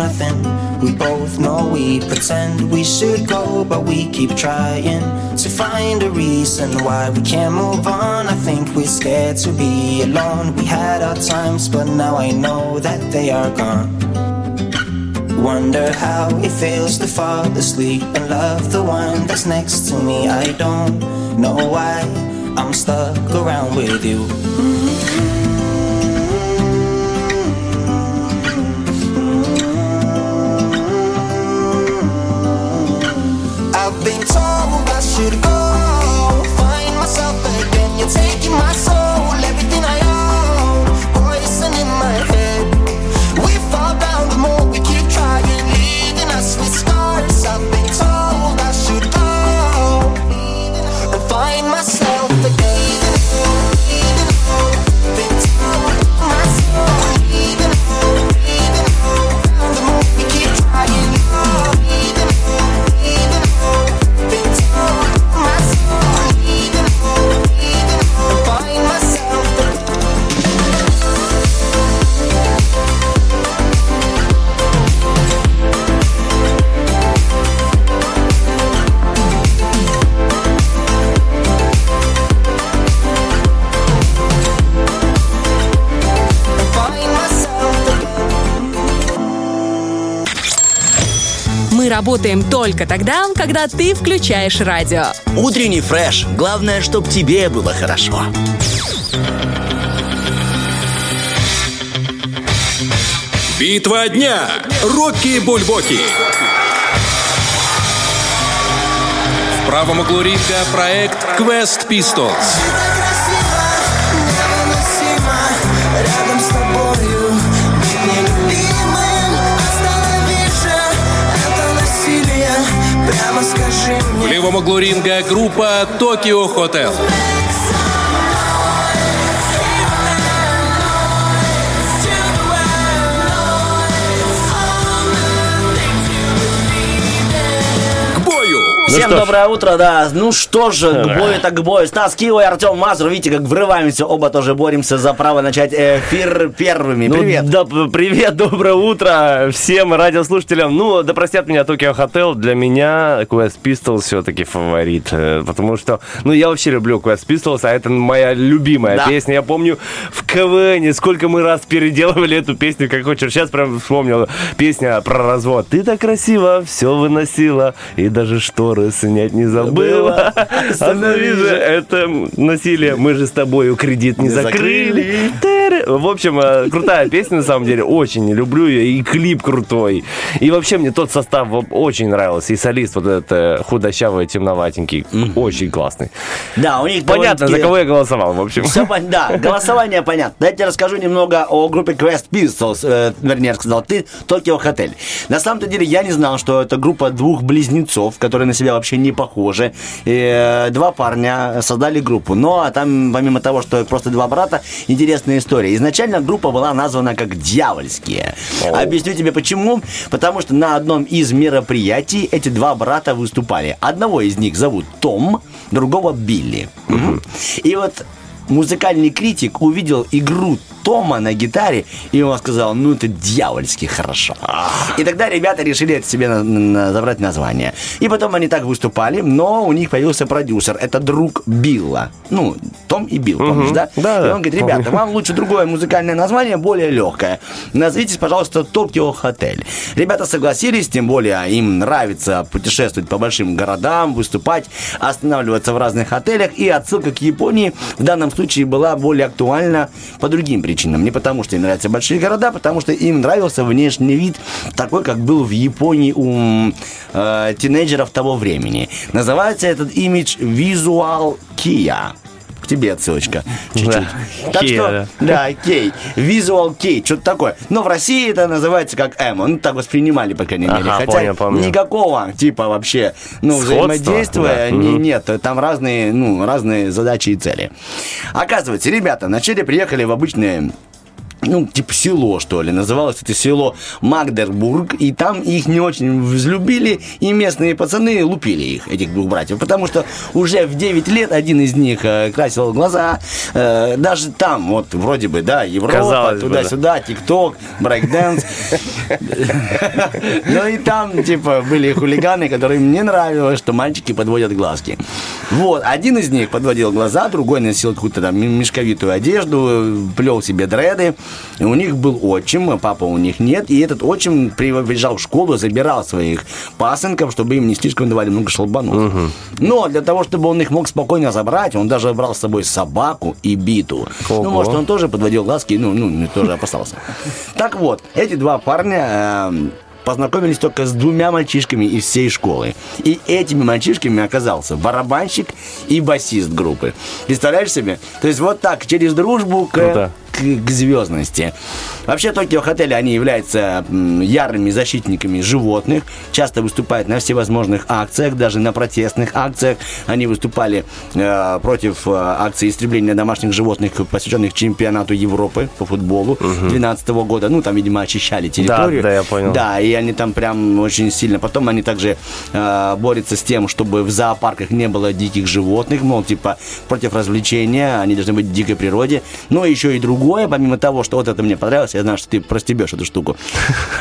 nothing. We both know we pretend we should go, but we keep trying to find a reason why we can't move on. I think we're scared to be alone. We had our times, but now I know that they are gone. Wonder how it feels to fall asleep and love the one that's next to me. I don't know why I'm stuck around with you. Told I should go find myself again. You're taking my soul, работаем только тогда, когда ты включаешь радио. Утренний фреш. Главное, чтобы тебе было хорошо. Битва дня. Рокки Бульбоки. В правом углу ринга проект Quest Pistols. В левом группа Токио Хотел. Бою! Всем ж. доброе утро, да. Ну что же, к бою так к бою. Стас Кио и Артем Мазур, видите, как врываемся, оба тоже боремся за право начать эфир первыми. Ну, Привет. да, привет, доброе утро всем радиослушателям. Ну, да простят меня Tokyo Hotel. Для меня Quest Pistols все-таки фаворит. э, Потому что, ну, я вообще люблю Quest Pistols, а это моя любимая Да. песня. Я помню в КВН сколько мы раз переделывали эту песню, как хочешь. Сейчас прям вспомнил песня про развод. Ты так красиво все выносила, и даже шторы снять не забыла. Останови же это насилие. Мы же с тобою кредит не закрыли. В общем, э, крутая песня, на самом деле, очень люблю ее, и клип крутой. И вообще мне тот состав очень нравился, и солист вот этот э, худощавый, темноватенький, очень классный. Да, у них Понятно, за кого я голосовал, в общем. Все да, голосование понятно. Дайте я расскажу немного о группе Quest Pistols, э, вернее, сказал ты, Токио Хотель. На самом-то деле я не знал, что это группа двух близнецов, которые на себя вообще не похожи. И, э, два парня создали группу. Но а там, помимо того, что просто два брата, интересная история. Изначально группа была названа как «Дьявольские». Объясню тебе почему. Потому что на одном из мероприятий эти два брата выступали. Одного из них зовут Том, другого Билли. Мгм. И вот музыкальный критик увидел игру Тома на гитаре, и он сказал, ну это дьявольски хорошо. И тогда ребята решили это себе на- на- забрать название. И потом они так выступали, но у них появился продюсер, это друг Билла. Ну, Том и Билл, помнишь, да? Да, и он говорит, ребята, вам лучше другое музыкальное название, более легкое. Назовитесь, пожалуйста, Токио Хотель. Ребята согласились, тем более им нравится путешествовать по большим городам, выступать, останавливаться в разных отелях, и отсылка к Японии в данном случае была более актуальна по другим причинам. Не потому, что им нравятся большие города, а потому что им нравился внешний вид такой, как был в Японии у э, тинейджеров того времени. Называется этот имидж Visual Kia. К тебе отсылочка. Чуть-чуть. Да. Так что, да. да, Кей. Visual Key, что-то такое. Но в России это называется как эмо. Ну, так воспринимали, по крайней мере. Ага, Хотя понял, помню. никакого, типа, вообще, ну, Сходства, взаимодействия да. не- Мгм. нет. Там разные, ну, разные задачи и цели. Оказывается, ребята вначале приехали в обычные ну, типа село, что ли. Называлось это село Магдербург. И там их не очень взлюбили. И местные пацаны лупили их, этих двух братьев. Потому что уже в 9 лет один из них э, красил глаза. Э, даже там, вот, вроде бы, да, Европа, туда-сюда, ТикТок, брейкдэнс. Ну и там, типа, были хулиганы, которым не нравилось, что мальчики подводят глазки. Вот, один из них подводил глаза, другой носил какую-то там мешковитую одежду, плел себе дреды. И у них был отчим, а папа у них нет. И этот отчим приезжал в школу, забирал своих пасынков, чтобы им не слишком давали много шалбанов. Но для того, чтобы он их мог спокойно забрать, он даже брал с собой собаку и биту. Ого. Ну, может, он тоже подводил глазки, ну, ну, тоже опасался. Так вот, эти два парня эм, познакомились только с двумя мальчишками из всей школы. И этими мальчишками оказался барабанщик и басист группы. Представляешь себе? То есть вот так, через дружбу к, Круто. к, к звездности. Вообще, Токио Хотели, они являются ярыми защитниками животных, часто выступают на всевозможных акциях, даже на протестных акциях. Они выступали э, против э, акции истребления домашних животных, посвященных чемпионату Европы по футболу 2012 года. Ну, там, видимо, очищали территорию. да, я понял. Да, и они там прям очень сильно. Потом они также э, борются с тем, чтобы в зоопарках не было диких животных, мол, типа против развлечения, они должны быть в дикой природе. Но еще и другое, помимо того, что вот это мне понравилось, я знаю, что ты простебешь эту штуку.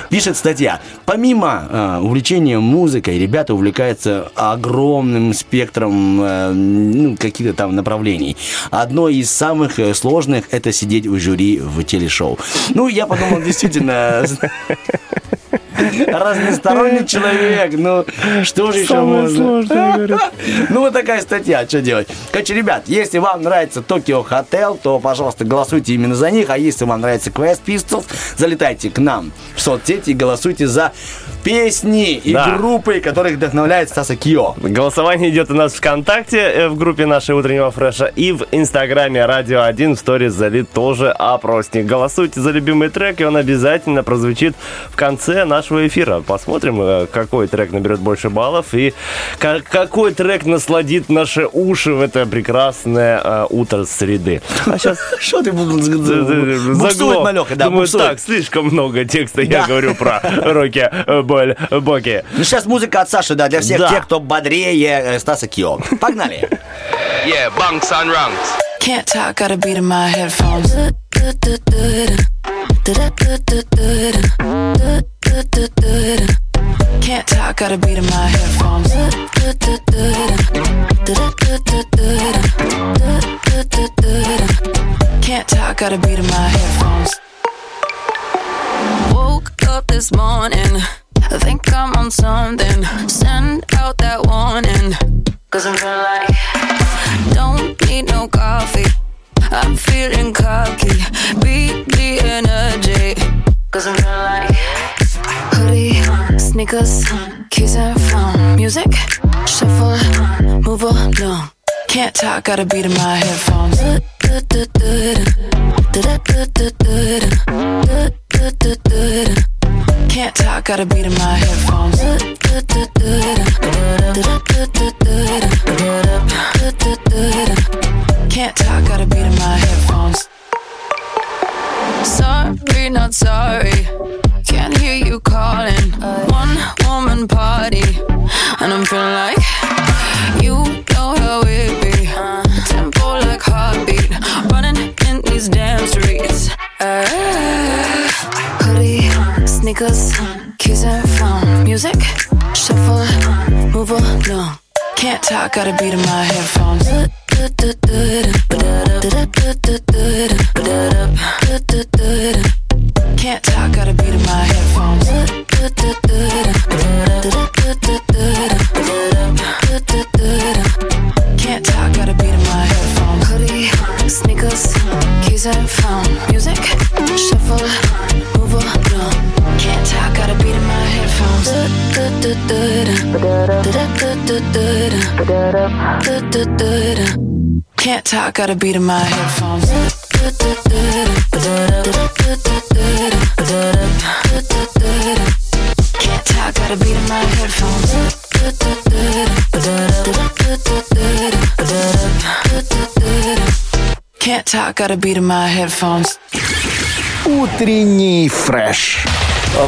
Пишет статья. Помимо э, увлечения музыкой, ребята увлекаются огромным спектром э, ну, каких-то там направлений. Одно из самых э, сложных это сидеть в жюри в телешоу. Ну, я подумал, действительно, разносторонний человек. Ну, что же еще можно? Ну, вот такая статья, что делать? Короче, ребят, если вам нравится Токио Хотел, то, пожалуйста, голосуйте именно за них. А если вам нравится Quest Pistols, залетайте к нам в соцсети и голосуйте за песни и Да. группы, которых вдохновляет Стаса Кио. Голосование идет у нас ВКонтакте э, в группе нашей утреннего фреша и в Инстаграме Радио 1 в сторис залит тоже опросник. Голосуйте за любимый трек, и он обязательно прозвучит в конце нашего эфира. Посмотрим, э, какой трек наберет больше баллов и ка- какой трек насладит наши уши в это прекрасное э, утро среды. А сейчас Что ты буксует, малеха, да, Думаю, так, слишком много текста я говорю про Рокки э, Боль Боки. Ну, сейчас музыка от Саши, да, для всех Да. тех, кто бодрее э, Стаса Кио. Погнали. Yeah, bunks and ranks. Can't talk, got a beat in my headphones. Can't talk, got a beat in my headphones. Can't talk, got a beat in my headphones. Woke up this morning, I think I'm on something. Send out that warning, cause I'm feeling like don't need no coffee. I'm feeling cocky. Beat the energy. Cause I'm feeling like hoodie, sneakers, keys and phone. Music, shuffle, move along. Can't talk, got a beat in my headphones. Can't talk, got a beat in my headphones. Can't talk, got a beat in my headphones. Sorry, not sorry. Can't hear you calling. One woman party, and I'm feeling like you know how it be. Tempo like heartbeat, running in these damn streets. Uh, hoodie, sneakers, keys and phone. Music, shuffle, move along. Can't talk, got a beat in my headphones. Can't talk, got a beat in my headphones. Can't talk, got a beat in my headphones. Hoodie, sneakers, keys and phone. Music, shuffle, Can't talk, got a beat in my headphones. Can't talk, got a beat in my headphones. Can't talk, got a beat in my headphones. Утренний фреш.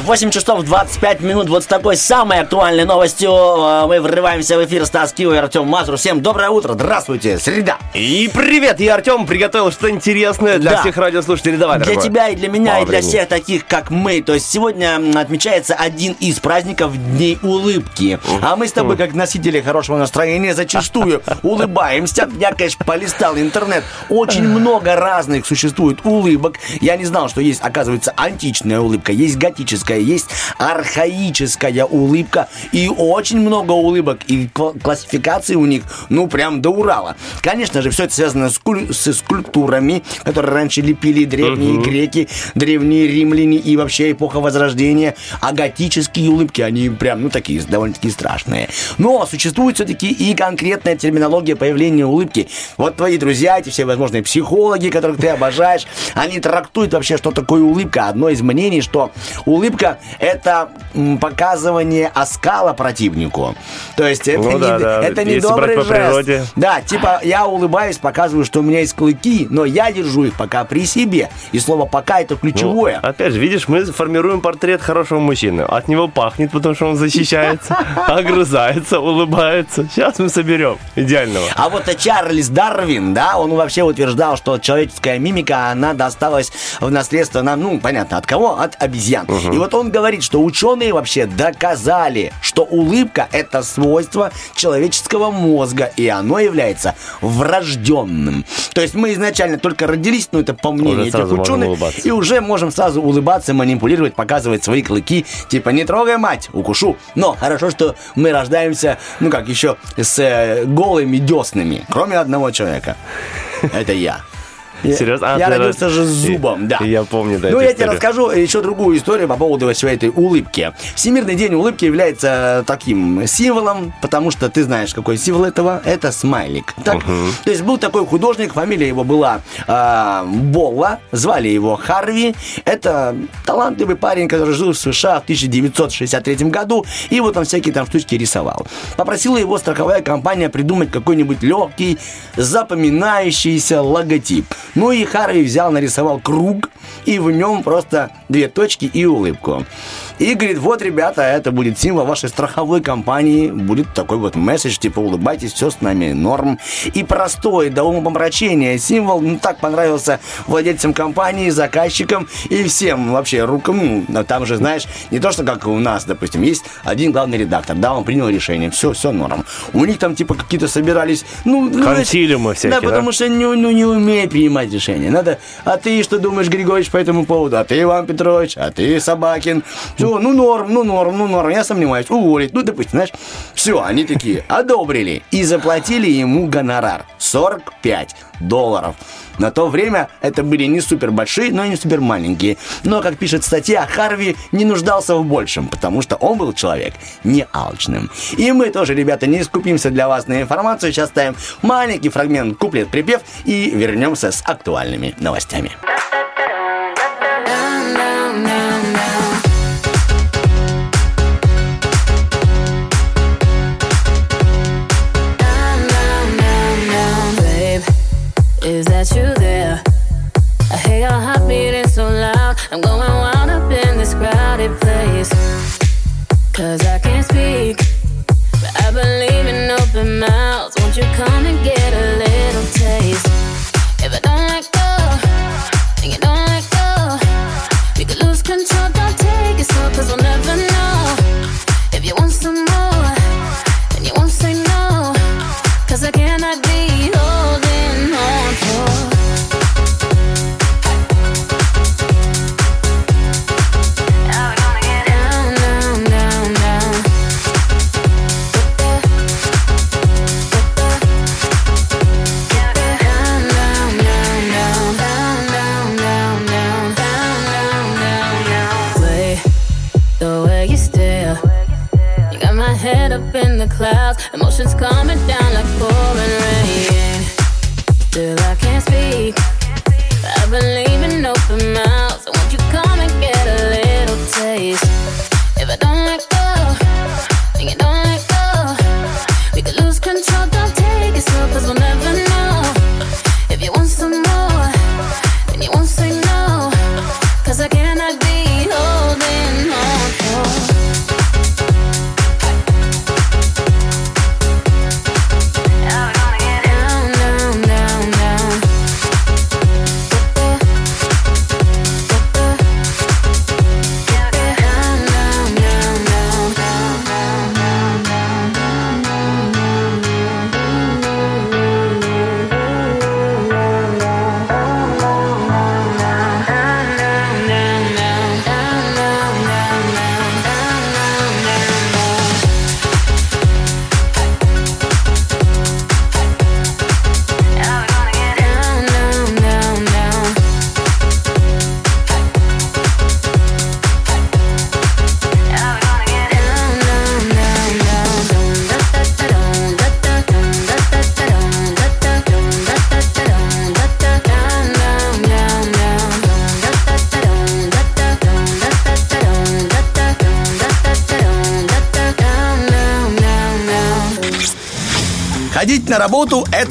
8 часов 25 минут. Вот с такой самой актуальной новостью э, мы врываемся в эфир Стас Кио и Артем Мазур. Всем доброе утро. Здравствуйте. Среда. И привет, я Артем приготовил что-то интересное для Да. всех радиослушателей. Давай, Для дорогой. тебя и для меня, Мало и для времени. всех таких, как мы. То есть сегодня отмечается один из праздников Дней улыбки. А мы с тобой, как носители хорошего настроения, зачастую улыбаемся. Я, конечно, полистал интернет. Очень много разных существует улыбок. Я не знал, что есть, оказывается, античная улыбка, есть готическая, есть архаическая улыбка. И очень много улыбок. И кла- классификации у них, ну, прям до Урала. Конечно же, все это связано с, куль- с скульптурами, которые раньше лепили древние греки, древние римляне и вообще эпоха Возрождения. А готические улыбки, они прям, ну, такие довольно-таки страшные. Но существует все-таки и конкретная терминология появления улыбки. Вот твои друзья, эти все возможные психологи, которых ты обожаешь, они трактуют вообще, что такое улыбка. Одно из мнений, что улыбка – это показывание оскала противнику. То есть это, Ну не, да, да. это не Если добрый по жест. природе. Да, типа я улыбаюсь, показываю, что у меня есть клыки, но я держу их пока при себе. И слово «пока» это Ну, ключевое. опять же, видишь, мы формируем портрет хорошего мужчины. От него пахнет, потому что он защищается, огрызается, улыбается. Сейчас мы соберем идеального. А вот Чарльз Дарвин, да, он вообще утверждал, что человеческая мимика, она досталась в наследство нам, ну, понятно, от кого? От обезьян. И вот он говорит, что ученые вообще доказали, что улыбка – это свойство человеческого мозга, и оно является врожденным. То есть мы изначально только родились, ну, это по мнению Уже этих ученых, и уже можем сразу улыбаться, манипулировать, показывать свои клыки, типа «не трогай, мать, укушу». Но хорошо, что мы рождаемся, ну как еще, с э, голыми деснами, кроме одного человека. Это я. Серьезно? А, я ты родился род- же с зубом, да. Я помню, да, Ну, я тебе расскажу еще другую историю по поводу всей этой улыбки. Всемирный день улыбки является таким символом, потому что ты знаешь, какой символ этого? Это смайлик. Так? То есть был такой художник, фамилия его была а, Болла, звали его Харви. Это талантливый парень, который жил в США в 1963 году, и вот он всякие там штучки рисовал. Попросила его страховая компания придумать какой-нибудь легкий, запоминающийся логотип. Ну и Харви взял, нарисовал круг, и в нем просто две точки и улыбку. И говорит, вот, ребята, это будет символ вашей страховой компании, будет такой вот месседж, типа, улыбайтесь, все с нами норм. И простой, до умопомрачения символ, ну, так понравился владельцам компании, заказчикам и всем вообще рукам. Ну, там же, знаешь, не то, что как у нас, допустим, есть один главный редактор, да, он принял решение, все, все норм. У них там, типа, какие-то собирались, ну, ну, Консилиумы всякие, Да, да? потому что не, ну, не умеет принимать решения. Надо, а ты что думаешь, Григорьевич, по этому поводу? А ты, Иван Петрович? А ты, Собакин? Все, ну норм, ну норм, ну норм, я сомневаюсь. Уволить. Ну, допустим, знаешь, все, они такие одобрили и заплатили ему гонорар 45 долларов. На то время это были не супер большие, но и не супер маленькие. Но, как пишет статья, Харви не нуждался в большем, потому что он был человек не алчным. И мы тоже, ребята, не скупимся для вас на информацию. Сейчас ставим маленький фрагмент куплет-припев и вернемся с актуальными новостями. You there? I hear your heart beating so loud. I'm going wild up in this crowded place. Cause I can't speak, but I believe in open mouths. Won't you come and get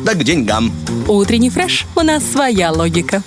это к деньгам. Утренний фреш. У нас своя логика.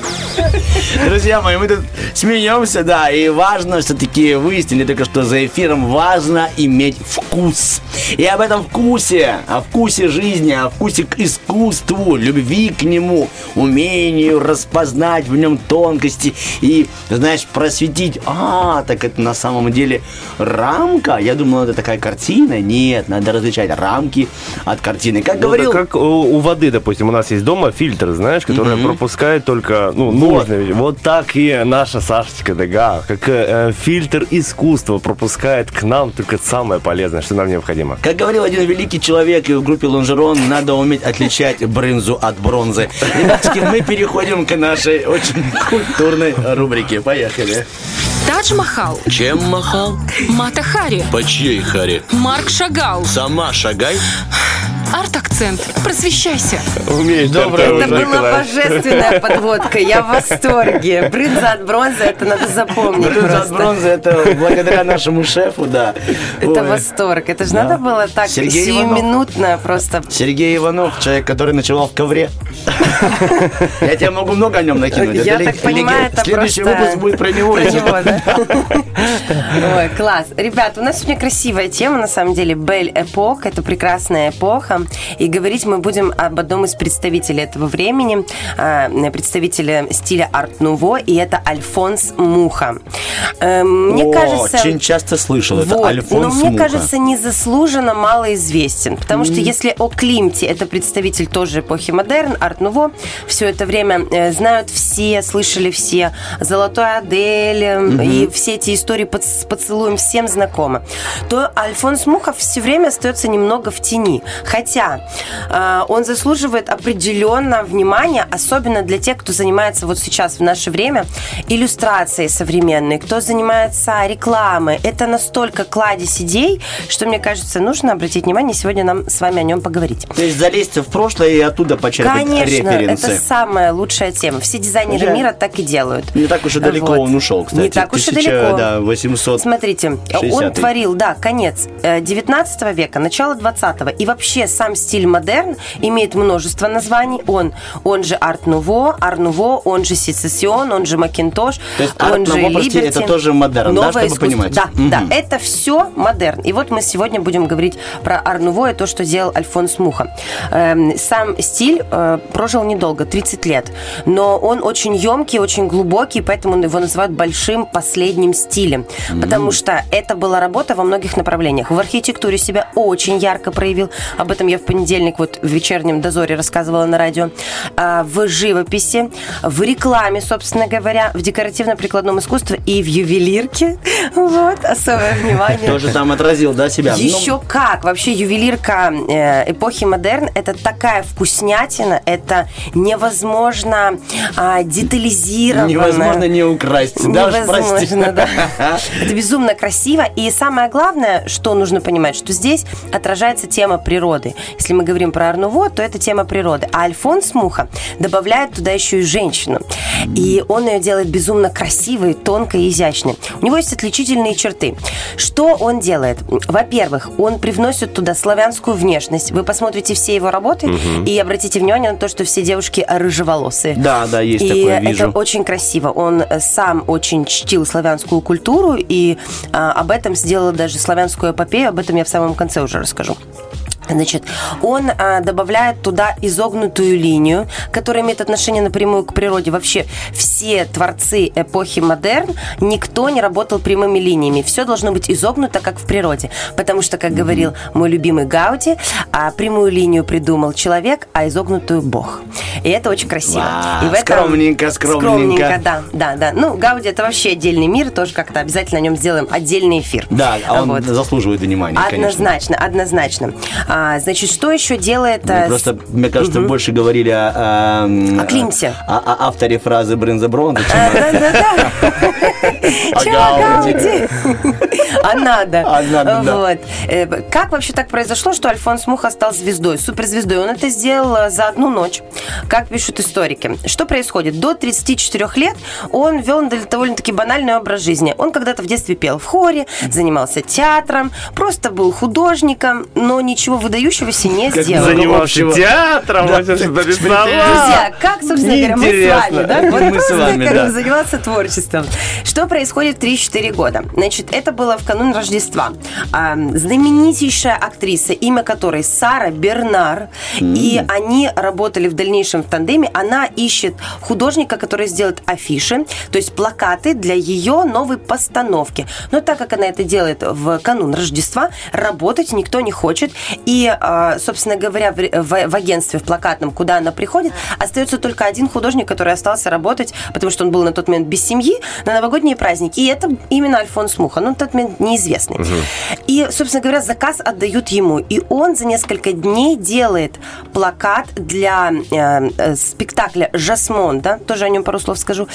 Друзья мои, мы тут смеемся, да, и важно все-таки выяснили только что за эфиром, важно иметь вкус. И об этом вкусе, о вкусе жизни, о вкусе к искусству, любви к нему, умению распознать в нем тонкости и, знаешь, просветить. А, так это на самом деле рамка? Я думал, это такая картина. Нет, надо различать рамки от картины. Как Ну, говорил... это как у, воды, допустим, у нас есть дома фильтр, знаешь, который пропускает только ну, нужные вещи. Вот так и наша Сашечка Дега, как э, фильтр искусства, пропускает к нам только самое полезное, что нам необходимо. Как говорил один великий человек в группе Лонжерон, надо уметь отличать брынзу от бронзы. Ребятки, мы переходим к нашей очень культурной рубрике. Поехали. Тадж Махал, Чем махал? Мата Хари, По чьей харе? Марк Шагал, Сама шагай. Арт-акцент. Просвещайся. Умеешь Доброе Это уже, была Николай. божественная подводка. Я в восторге. Брынза от бронзы, это надо запомнить Брынза от просто. бронзы, это благодаря нашему шефу, да. Это Ой. восторг. Это же Да. надо было так Сергей сиюминутно просто. Сергей Иванов, человек, который ночевал в ковре. Я тебе могу много о нем накинуть. Я Это так лег- понимаю, это Следующий просто выпуск будет про него. про если- него, да? Ой, класс. Ребят, у нас сегодня красивая тема, на самом деле. Бель Эпох. Это прекрасная эпоха. И говорить мы будем об одном из представителей этого времени, а, представителя стиля арт-нуво, и это Альфонс Муха. Э, Мне О, кажется... Очень часто слышал это. Вот, Альфонс но мне Муха. кажется, незаслуженно малоизвестен. Потому что если о Климте, это представитель тоже эпохи модерн, арт-нуво, все это время э, знают все, слышали все, Золотой Адель э, и все эти истории под, с поцелуем всем знакомы, то Альфонс Мухов все время остается немного в тени. Хотя э, он заслуживает определенно внимания, особенно для тех, кто занимается вот сейчас в наше время иллюстрацией современной, кто занимается рекламой. Это настолько кладезь идей, что, мне кажется, нужно обратить внимание, сегодня нам с вами о нем поговорить. То есть залезть в прошлое и оттуда почерпать Конечно, референсы. это самая лучшая тема. Все дизайнеры Да. мира так и делают. Не так уж и далеко Вот. он ушел, кстати. Не так уж и 1000, далеко. Да, 800. Смотрите, он 60-й. творил, да, конец э, 19 века, начало 20 И вообще сам стиль модерн имеет множество названий. Он, он же арт-нуво, ар-нуво, он же сецессион, он же макинтош, То есть он же арт-нуво, либерти. это тоже модерн, да, Новое чтобы искусство. понимать? Да, Мгм. да, это все модерн. И вот мы сегодня будем говорить про ар-нуво и то, что делал Альфонс Муха. Эм, Сам стиль э, прожил недолго, 30 лет, но он очень емкий, очень глубокий, поэтому его называют большим последним стилем, потому что это была работа во многих направлениях. В архитектуре себя очень ярко проявил, об этом я в понедельник вот в вечернем дозоре рассказывала на радио, А, в живописи, в рекламе, собственно говоря, в декоративно-прикладном искусстве и в ювелирке. Вот, особое внимание. Тоже там отразил, да, себя? Ну, Еще как! Вообще ювелирка э, эпохи модерн это такая вкуснятина, это невозможно а, детализированно. Невозможно не украсть. Невозможно, да. Это безумно красиво. И самое главное, что нужно понимать, что здесь отражается тема природы. Если мы говорим про Арнуво, то это тема природы. А Альфонс Муха добавляет туда еще и женщину. И он ее делает безумно красивой, тонкой и изящной. У него есть отличительные черты. Что он делает? Во-первых, он привносит туда славянскую внешность. Вы посмотрите все его работы и обратите внимание на то, что все девушки рыжеволосые. Да, да, есть и такое, это вижу. очень красиво. Он э, сам очень чтил славянскую культуру, и а, об этом сделал даже славянскую эпопею, об этом я в самом конце уже расскажу. Значит, он а, добавляет туда изогнутую линию, которая имеет отношение напрямую к природе. Вообще все творцы эпохи модерн, никто не работал прямыми линиями. Все должно быть изогнуто, как в природе. Потому что, как говорил мой любимый Гауди, а, прямую линию придумал человек, а изогнутую Бог. И это очень красиво. Вау, И в этом- скромненько, скромненько. да, да, да. Ну, Гауди это вообще отдельный мир, тоже как-то обязательно о нем сделаем отдельный эфир. Да, а он Вот. заслуживает внимания, конечно. Однозначно, однозначно. А, значит, что еще делает... Мы а, просто, мне кажется, больше говорили о... О, О Климте. О, о авторе фразы Брынза Бронза, чем А, о- Да-да-да. О Чё, Гауди. А надо. А надо, да. Вот. Э, Как вообще так произошло, что Альфонс Муха стал звездой, суперзвездой? Он это сделал э, за одну ночь, как пишут историки. Что происходит? До 34 лет он вел дов- довольно-таки банальный образ жизни. Он когда-то в детстве пел в хоре, занимался театром, просто был художником, но ничего выдающегося не сделал. Занимался театром, Да. Друзья, как, собственно говоря, мы с вами, да? Вот Мы с вами, как да. бы заниматься творчеством. Что происходит в 3-4 года? Значит, это было в канун Рождества. А, знаменитейшая актриса, имя которой Сара Бернар, и они работали в дальнейшем в тандеме. Она ищет художника, который сделает афиши, то есть плакаты для ее новой постановки. Но так как она это делает в канун Рождества, работать никто не хочет. И, а, собственно говоря, в, агентстве, в плакатном, куда она приходит, остается только один художник, который остался работать, потому что он был на тот момент без семьи, на новогодние праздники. И это именно Альфонс Муха. Ну, на тот момент неизвестный. И, собственно говоря, заказ отдают ему. И он за несколько дней делает плакат для э, э, спектакля «Жасмонда». Тоже о нем пару слов скажу.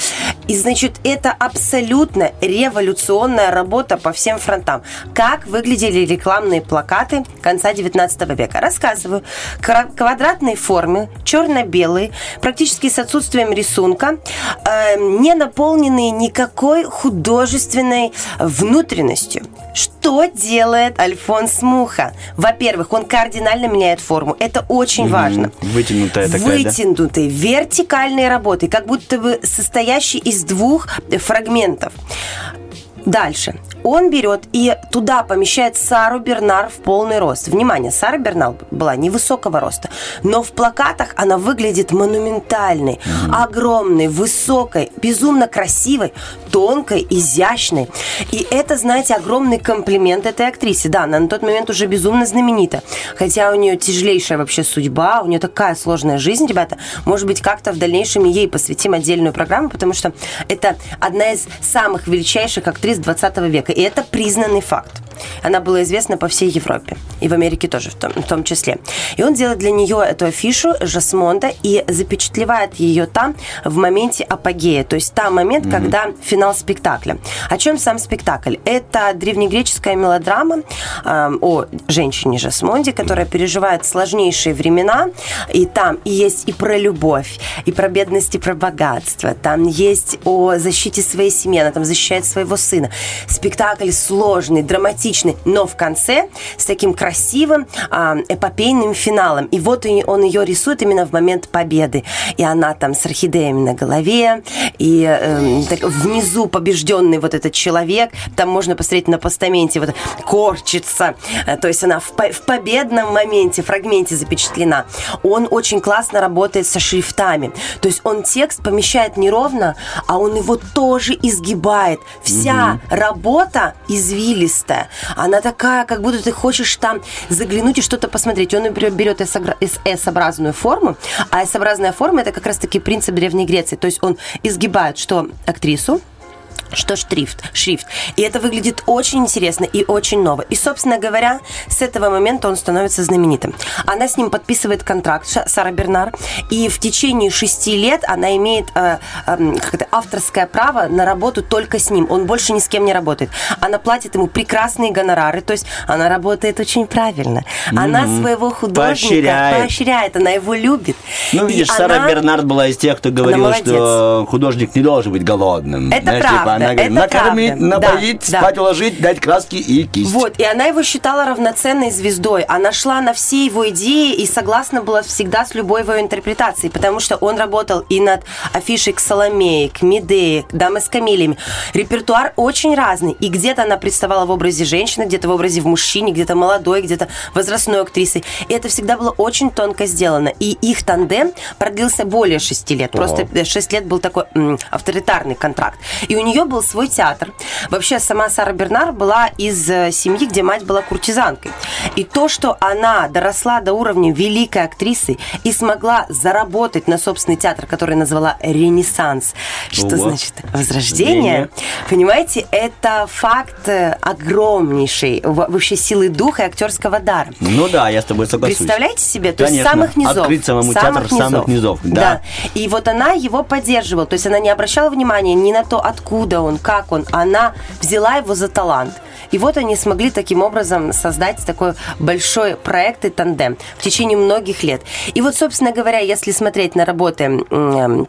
И, значит, это абсолютно революционная работа по всем фронтам. Как выглядели рекламные плакаты конца 19 века? Рассказываю. Квадратной формы, черно-белые, практически с отсутствием рисунка, э, не наполненные никакой художественной внутренностью. Что делает Альфонс Муха? Во-первых, он кардинально меняет форму. Это очень важно. Вытянутая такая, да? Вытянутые, вертикальные работы, как будто бы состоящие из двух фрагментов. Дальше. Он берет и туда помещает Сару Бернар в полный рост. Внимание, Сара Бернар была невысокого роста, но в плакатах она выглядит монументальной, огромной, высокой, безумно красивой, тонкой, изящной. И это, знаете, огромный комплимент этой актрисе. Да, она на тот момент уже безумно знаменита. Хотя у нее тяжелейшая вообще судьба, у нее такая сложная жизнь, ребята. Может быть, как-то в дальнейшем ей посвятим отдельную программу, потому что это одна из самых величайших актрис 20 века. И это признанный факт. Она была известна по всей Европе. И в Америке тоже в том, в том числе. И он делает для нее эту афишу Жасмонда и запечатлевает ее там в моменте апогея. То есть там момент, когда финал спектакля. О чем сам спектакль? Это древнегреческая мелодрама э, о женщине Жасмонде, которая переживает сложнейшие времена. И там и есть и про любовь, и про бедность, и про богатство. Там есть о защите своей семьи. Она там защищает своего сына. Спектакль сложный, драматичный, но в конце с таким красивым а, эпопейным финалом. И вот он ее рисует именно в момент победы. И она там с орхидеями на голове, и эм, так внизу побежденный вот этот человек. Там можно посмотреть на постаменте, вот корчится. Э, То есть она в, по- в победном моменте, фрагменте запечатлена. Он очень классно работает со шрифтами. То есть он текст помещает не ровно, а он его тоже изгибает. Вся работа извилистая. Она такая, как будто ты хочешь там заглянуть и что-то посмотреть. Он например, берет S-образную форму, а S-образная форма это как раз-таки принцип Древней Греции. То есть он изгибает что актрису, что шрифт, шрифт. И это выглядит очень интересно и очень ново. И, собственно говоря, с этого момента он становится знаменитым. Она с ним подписывает контракт, Сара Бернар, и в течение шести лет она имеет э, как это, авторское право на работу только с ним. Он больше ни с кем не работает. Она платит ему прекрасные гонорары, то есть она работает очень правильно. Она Мгм. своего художника Поощряет. поощряет, она его любит. Ну, И видишь, Сара она- Бернард была из тех, кто говорил, молодец. что художник не должен быть голодным. Это Знаешь, правда, типа, она говорит, это накормить, правда. напоить, Да, спать да. уложить, дать краски и кисть. Вот, и она его считала равноценной звездой. Она шла на все его идеи и согласна была всегда с любой его интерпретацией, потому что он работал и над афишей к Соломее, к Медее, к Дамы с камелиями. Репертуар очень разный. И где-то она представала в образе женщины, где-то в образе в мужчине, где-то молодой, где-то возрастной актрисой. И это всегда было очень тонко сделано. И их тандем продлился более шести лет. Просто э, шесть лет был такой м, авторитарный контракт. И у нее был свой театр. Вообще, сама Сара Бернар была из э, семьи, где мать была куртизанкой. И то, что она доросла до уровня великой актрисы и смогла заработать на собственный театр, который назвала «Ренессанс», что Ого. значит «возрождение», понимаете, это факт э, огромнейшей во- вообще силы духа и актерского дара. Ну да, я с тобой соглашусь. Представляете себе? То есть Конечно. с самых низов. Открыть самому театр с самых низов, да. И вот она его поддерживала. То есть она не обращала внимания ни на то, откуда он, как он. Она взяла его за талант. И вот они смогли таким образом создать такой большой проект и тандем в течение многих лет. И вот, собственно говоря, если смотреть на работы м,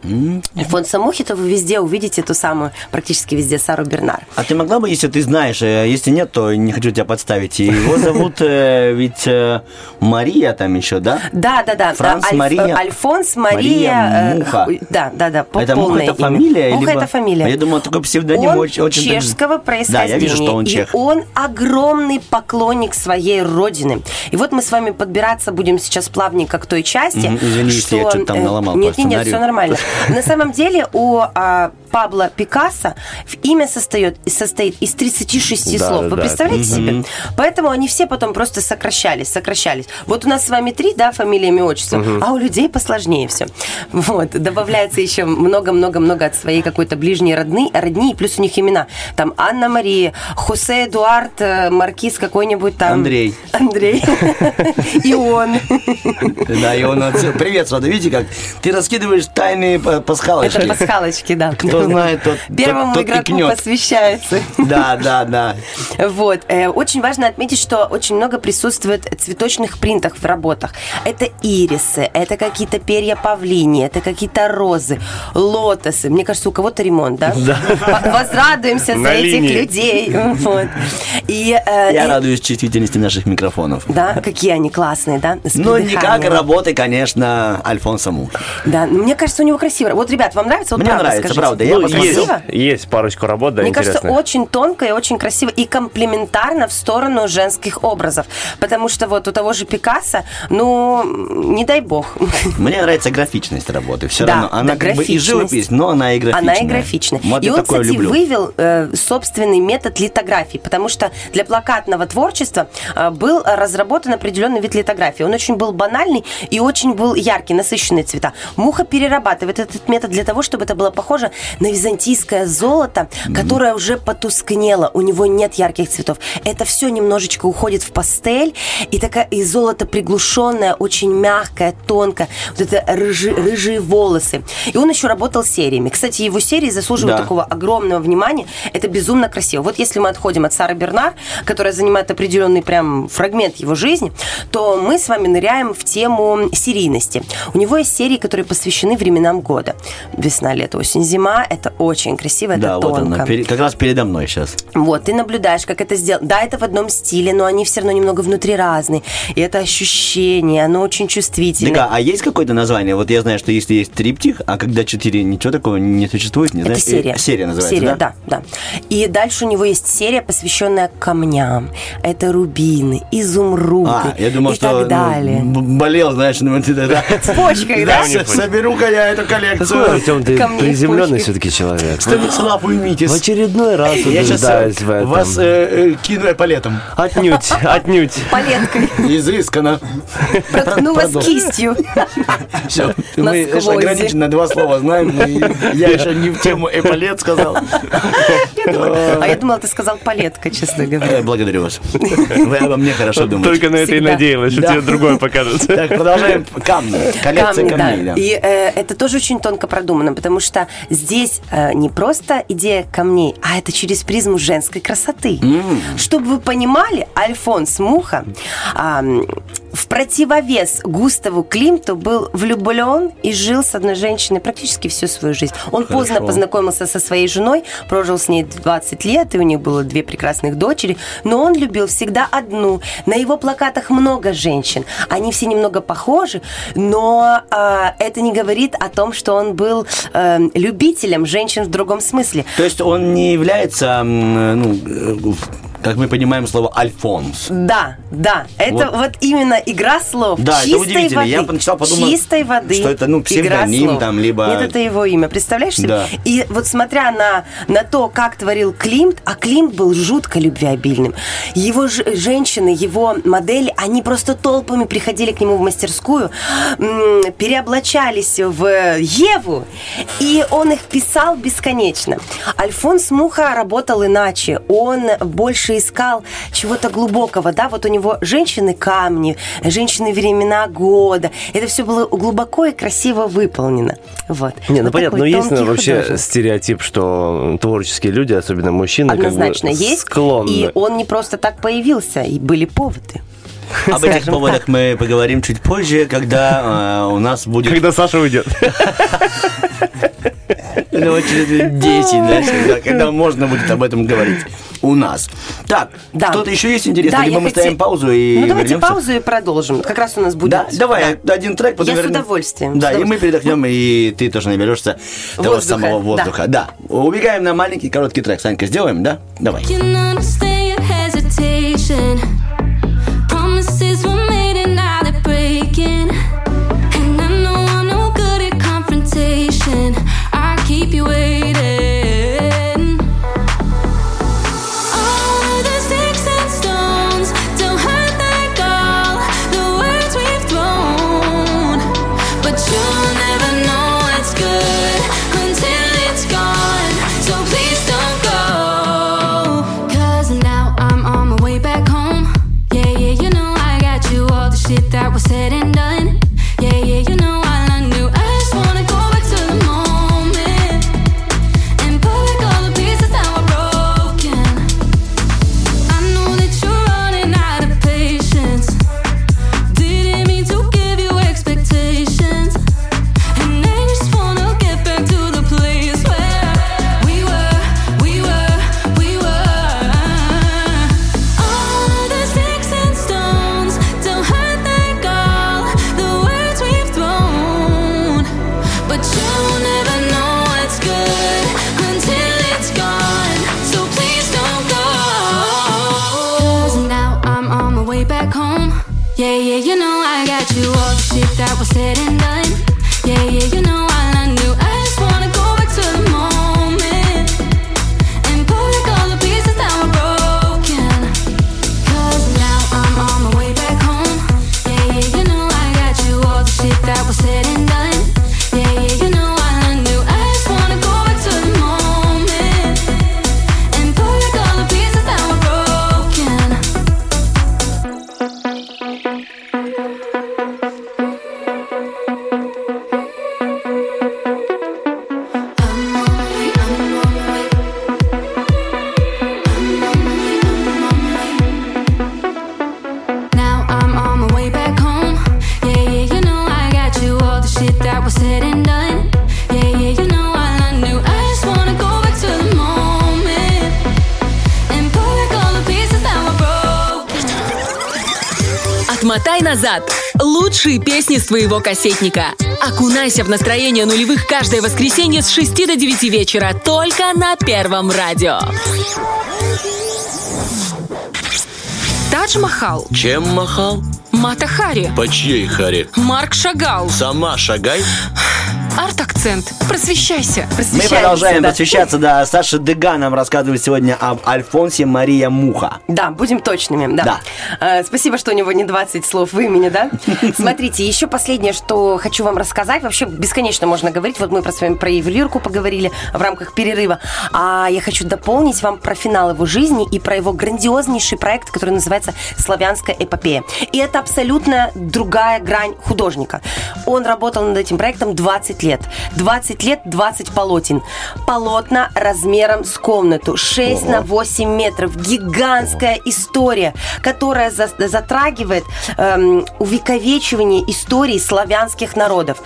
Альфонса Мухи, то вы везде увидите ту самую, практически везде, Сару Бернар. А ты могла бы, если ты знаешь, э, если нет, то не хочу тебя подставить. Его зовут э, ведь э, Мария там еще, да? Да, да, да. Франц Альф- Мария- Альфонс Мария. Мария Муха. Да, да, да. это Муха это фамилия? Муха либо- это фамилия. А я думал, такой псевдоним он очень, чешского происхождения. Да, я вижу, что он и чех. Он огромный поклонник своей родины. И вот мы с вами подбираться будем сейчас плавненько к той части. Мгм, извини, если я что, что-то там э, наломал Нет, по нет, нет, сценарию. все нормально. На самом деле у а, Пабло Пикассо в имя состоит, состоит из 36 Да, слов. да, Вы да. представляете себе? Поэтому они все потом просто сокращались, сокращались. Вот у нас с вами три, да, фамилия, имя, отчество, а у людей посложнее все. Вот. Добавляется еще много-много-много от своей какой-то ближней родны, родни, и плюс у них имена. Там Анна Мария, Хосе Эдуард, э, Маркиз какой-нибудь там. Андрей. Андрей. И он. Да, и он. Привет, Свада, видите как? Ты раскидываешь тайные па- пасхалочки. Это пасхалочки, да. Кто знает, тот, Первому тот, тот игроку икнет. посвящается. Да, да, да. Вот. Э, Очень важно отметить, что очень много присутствует цветочных принтов в работах. Это ирисы, это какие-то перья павлини, это какие-то розы, лотосы. Мне кажется, у кого-то ремонт, да? По- Возрадуемся за этих людей. Вот. И, э, Я и- радуюсь чувствительности наших микрофонов. Да, какие они классные, да? Ну, не как работы, конечно, Альфонса Мухи. Да, ну, мне кажется, у него красиво. Вот, ребят, вам нравится? Вот Мне правда нравится, скажите. правда. Я Ну, есть, Красиво? есть парочку работ, да, Мне кажется, интересных. очень тонко и очень красиво и комплементарно в сторону женских образов. Потому что вот у того же Пикассо, ну, не дай бог. Мне нравится графичность работы. Все Да, равно. Она да, как бы и живопись, но она и графичная. Она и графичная. Вот и он, такое кстати, люблю. вывел э, собственный метод литографии, потому что для плакатного творчества э, был разработан определенный вид литографии. Он очень был банальный и очень был яркий, насыщенные цвета. Муха перерабатывает этот метод для того, чтобы это было похоже на византийское золото, которое уже потускнело. У него нет ярких цветов. Это все немножечко уходит в пастель, и такая и золото приглушенное, очень мягкое, тонкое. Вот это рыжи- рыжие волосы. И он еще работал сериями. Кстати, его серии заслуживают Да. такого огромного внимания. Это безумно красиво. Вот если мы отходим от Сары Бернар, которая занимает определенный прям фрагмент его жизни, то мы с вами ныряем в тему серийности. У него есть серии, которые посвящены временам года. Весна, лето, осень, зима. Это очень красиво, это Да, вот тонко. она, пере- как раз передо мной сейчас. Вот, ты наблюдаешь, как это сделано. Да, это в одном стиле, но они все равно немного внутри разные. И это ощущение, оно очень чувствительное. Так, а, есть какое-то название? Вот я знаю, что если есть триптих, а когда четыре, ничего такого не существует, не Это знаешь? серия. Э, Серия называется, Серия, да? да, да. И дальше у него есть серия, посвященная камням. Это рубины, изумруды А, я думал, и что так ну, далее. б- болел, знаешь, ну вот это, да. С почкой, да? Да, соберу-ка я эту Какой, коллекцию. Артем, ты приземленный все-таки человек. Станислав, уймитесь. В очередной раз Я сейчас убеждаюсь в этом. вас э, э, кину эполетом. Отнюдь, отнюдь. Палеткой Изысканно. проткнула с Продолжим. кистью. Все. Мы ограниченно два слова знаем. Я еще не в тему эполет сказал. А я думала, ты сказал палетка, честно говоря. Э, Благодарю вас. Вы обо мне хорошо думаете. Только на это и надеялась, что тебе другое покажут. Так, продолжаем. Камни. Коллекция камней. И э, это тоже очень тонко продумано, потому что здесь э, не просто идея камней, а это через призму женской красоты. Чтобы вы понимали, Альфонс Муха м, в противовес Густаву Климту был влюблен и жил с одной женщиной практически всю свою жизнь. Он поздно познакомился со своей женой, прожил с ней 20 лет, и у них было две прекрасных дочери, но он любил всегда одну. На его плакатах много женщин. Они все немного похожи, но а, это не говорит о том, что он был э, любителем женщин в другом смысле. То есть он не является, м, ну, э, как мы понимаем слово «альфонс». Да, да, это Вот. вот, именно игра слов. Да, это чистой удивительно. Воды, Я поначалу подумал, чистой воды. что это, ну, псевдоним там, либо- Нет, это его имя. Представляешь себе? Да. И вот смотря на, на то, как творил Климт, а Климт был жутко любвеобильным. Его ж- женщины, его модели, они просто толпами приходили к нему в мастерскую, м, переоблачались в Еву, и он их писал бесконечно. Альфонс Муха работал иначе. Он больше искал чего-то глубокого, да, вот у него женщины камни, женщины времена года. Это все было глубоко и красиво выполнено. Вот. Не, ну Вот понятно, но есть ну, вообще художник. стереотип, что творческие люди, особенно мужчины, Однозначно как бы есть. склонны. И он не просто так появился, и были поводы. Об этих поводах так. мы поговорим чуть позже, когда э, у нас будет... Когда Саша уйдет. Ну, через лет 10, да, когда- можно будет об этом говорить у нас. Так, Да. что-то еще есть интересное? Да, Либо мы хоте- ставим паузу и Ну, давайте вернемся? паузу и продолжим. Как раз у нас будет... Да, давай один трек, потом Я с вернем- удовольствием. Да, с и мы удовольствием. передохнем, и ты тоже наберешься того Воздуха, самого да. воздуха. Да. Убегаем на маленький короткий трек. Санька, сделаем, да? Давай. С твоего кассетника. Окунайся в настроение нулевых каждое воскресенье с 6 до 9 вечера только на Первом радио. Тадж Махал, Чем махал? Мата Хари, По чьей харе? Марк Шагал, Сама шагай. арт-акцент. Просвещайся. Мы продолжаем да. посвящаться, да. Саша Дега нам рассказывает сегодня об Альфонсе Мария Муха. Да, будем точными, да. Да. Э, спасибо, что у него не 20 слов в имени, да? Смотрите, еще последнее, что хочу вам рассказать. Вообще бесконечно можно говорить. Вот мы про, с вами про ювелирку поговорили в рамках перерыва. А я хочу дополнить вам про финал его жизни и про его грандиознейший проект, который называется «Славянская эпопея». И это абсолютно другая грань художника. Он работал над этим проектом 20 лет. 20 лет, 20 полотен. Полотна размером с комнату. 6 на 8 метров. Гигантская история, которая за- затрагивает эм, увековечивание истории славянских народов.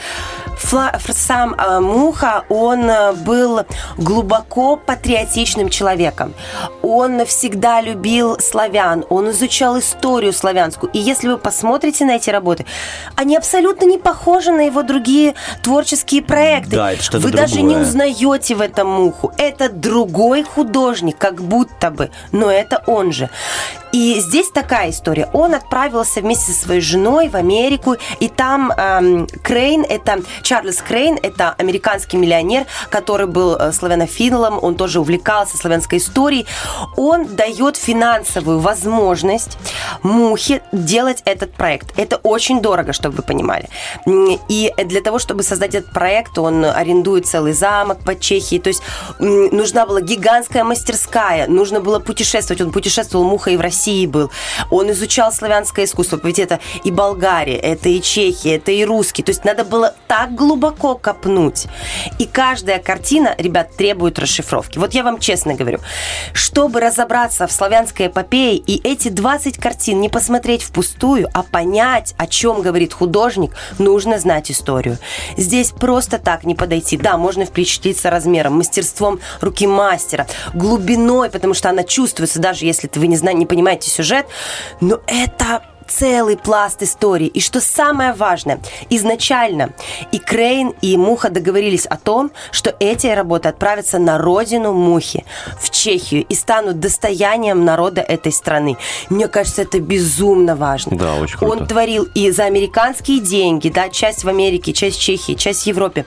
Фла- сам э, Муха, он э, был глубоко патриотичным человеком. Он всегда любил славян, он изучал историю славянскую. И если вы посмотрите на эти работы, они абсолютно не похожи на его другие творческие проекты. Да, это что-то Вы даже не другое. узнаете в этом Муху. Это другой художник, как будто бы, но это он же. И здесь такая история. Он отправился вместе со своей женой в Америку, и там эм, Крейн, это Чарльз Крейн, это американский миллионер, который был э, славянофилом, он тоже увлекался славянской историей. Он дает финансовую возможность Мухе делать этот проект. Это очень дорого, чтобы вы понимали. И для того, чтобы создать этот проект, он арендует целый замок по Чехии. То есть нужна была гигантская мастерская, нужно было путешествовать. Он путешествовал, Муха и в России был. Он изучал славянское искусство. Ведь это и Болгария, это и Чехия, это и русский. То есть надо было так глубоко копнуть. И каждая картина, ребят, требует расшифровки. Вот я вам честно говорю, чтобы разобраться в славянской эпопее и эти 20 картин не посмотреть впустую, а понять, о чем говорит художник, нужно знать историю. Здесь просто так не подойти. Да, можно впечатлиться размером, мастерством руки мастера, глубиной, потому что она чувствуется, даже если вы не, знаете, не понимаете сюжет, но это целый пласт истории. И что самое важное, изначально и Крейн, и Муха договорились о том, что эти работы отправятся на родину Мухи, в Чехию, и станут достоянием народа этой страны. Мне кажется, это безумно важно. Да, очень круто. Он творил и за американские деньги, да, часть в Америке, часть в Чехии, часть в Европе.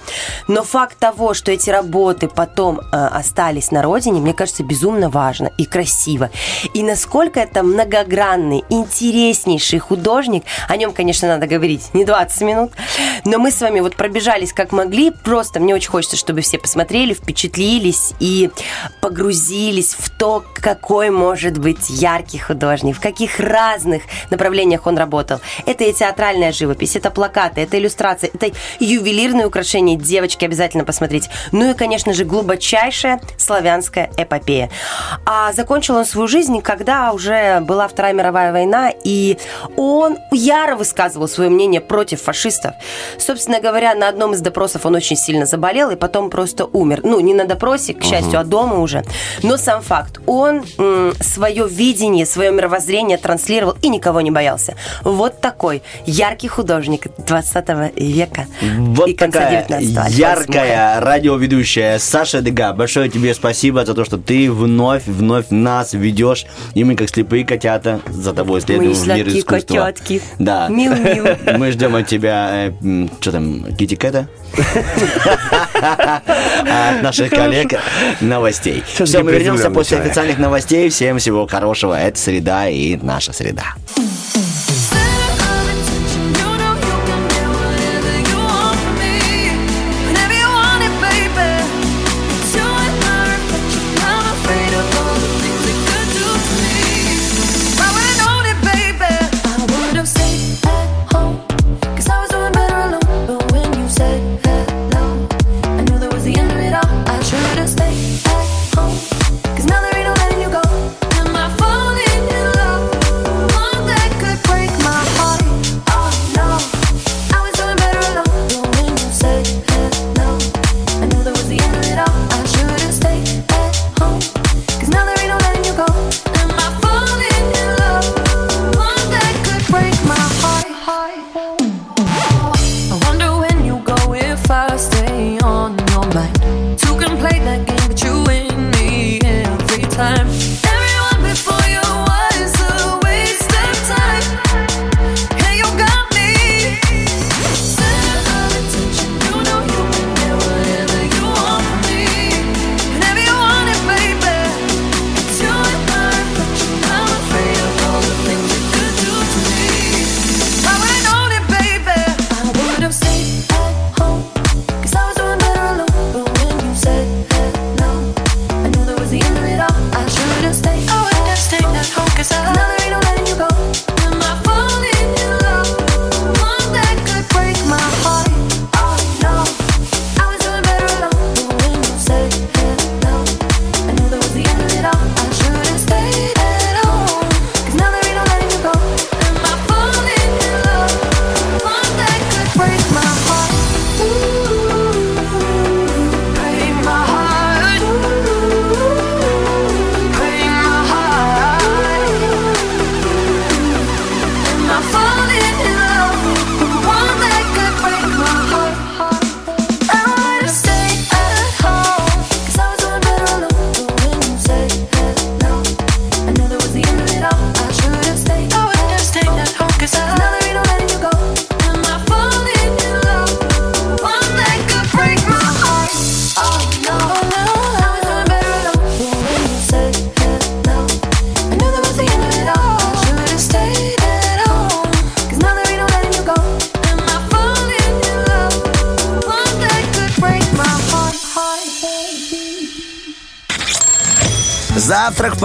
Но факт того, что эти работы потом э, остались на родине, мне кажется, безумно важно и красиво. И насколько это многогранный, интереснейший художник, о нем, конечно, надо говорить не 20 минут, но мы с вами вот пробежались как могли, просто мне очень хочется, чтобы все посмотрели, впечатлились и погрузились в то, какой может быть яркий художник, в каких разных направлениях он работал. Это и театральная живопись, это плакаты, это иллюстрации, это ювелирные украшения, девочки, обязательно посмотрите. Ну и, конечно же, глубочайшая славянская эпопея. А закончил он свою жизнь, когда уже была Вторая мировая война, и он яро высказывал свое мнение против фашистов. Собственно говоря, на одном из допросов он очень сильно заболел и потом просто умер. Ну, не на допросе, к счастью, а дома уже. Но сам факт, он м, свое видение, свое мировоззрение транслировал и никого не боялся. Вот такой яркий художник 20 века Вот и такая 19-го. яркая радиоведущая Саша Дега. Большое тебе спасибо за то, что ты вновь, вновь нас ведешь. И мы, как слепые котята, за тобой следуем Мы в мир искусства. Котятки. Да. Мил-мил. Мы ждем от тебя, что там, Кити Кэта? От наших коллег новостей. Все, мы вернемся после официальных новостей. Всем всего хорошего. Это среда и наша среда.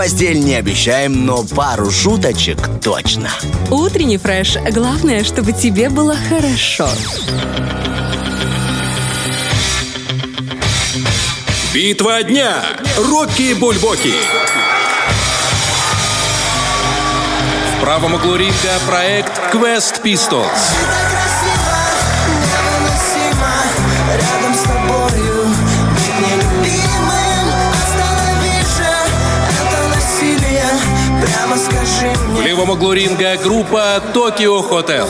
Постель не обещаем, но пару шуточек точно. Утренний фреш. Главное, чтобы тебе было хорошо. Битва дня. Рокки Бульбоки. В правом углу ринга проект Quest Pistols. В мне левом углу ринга группа Токио Хотел.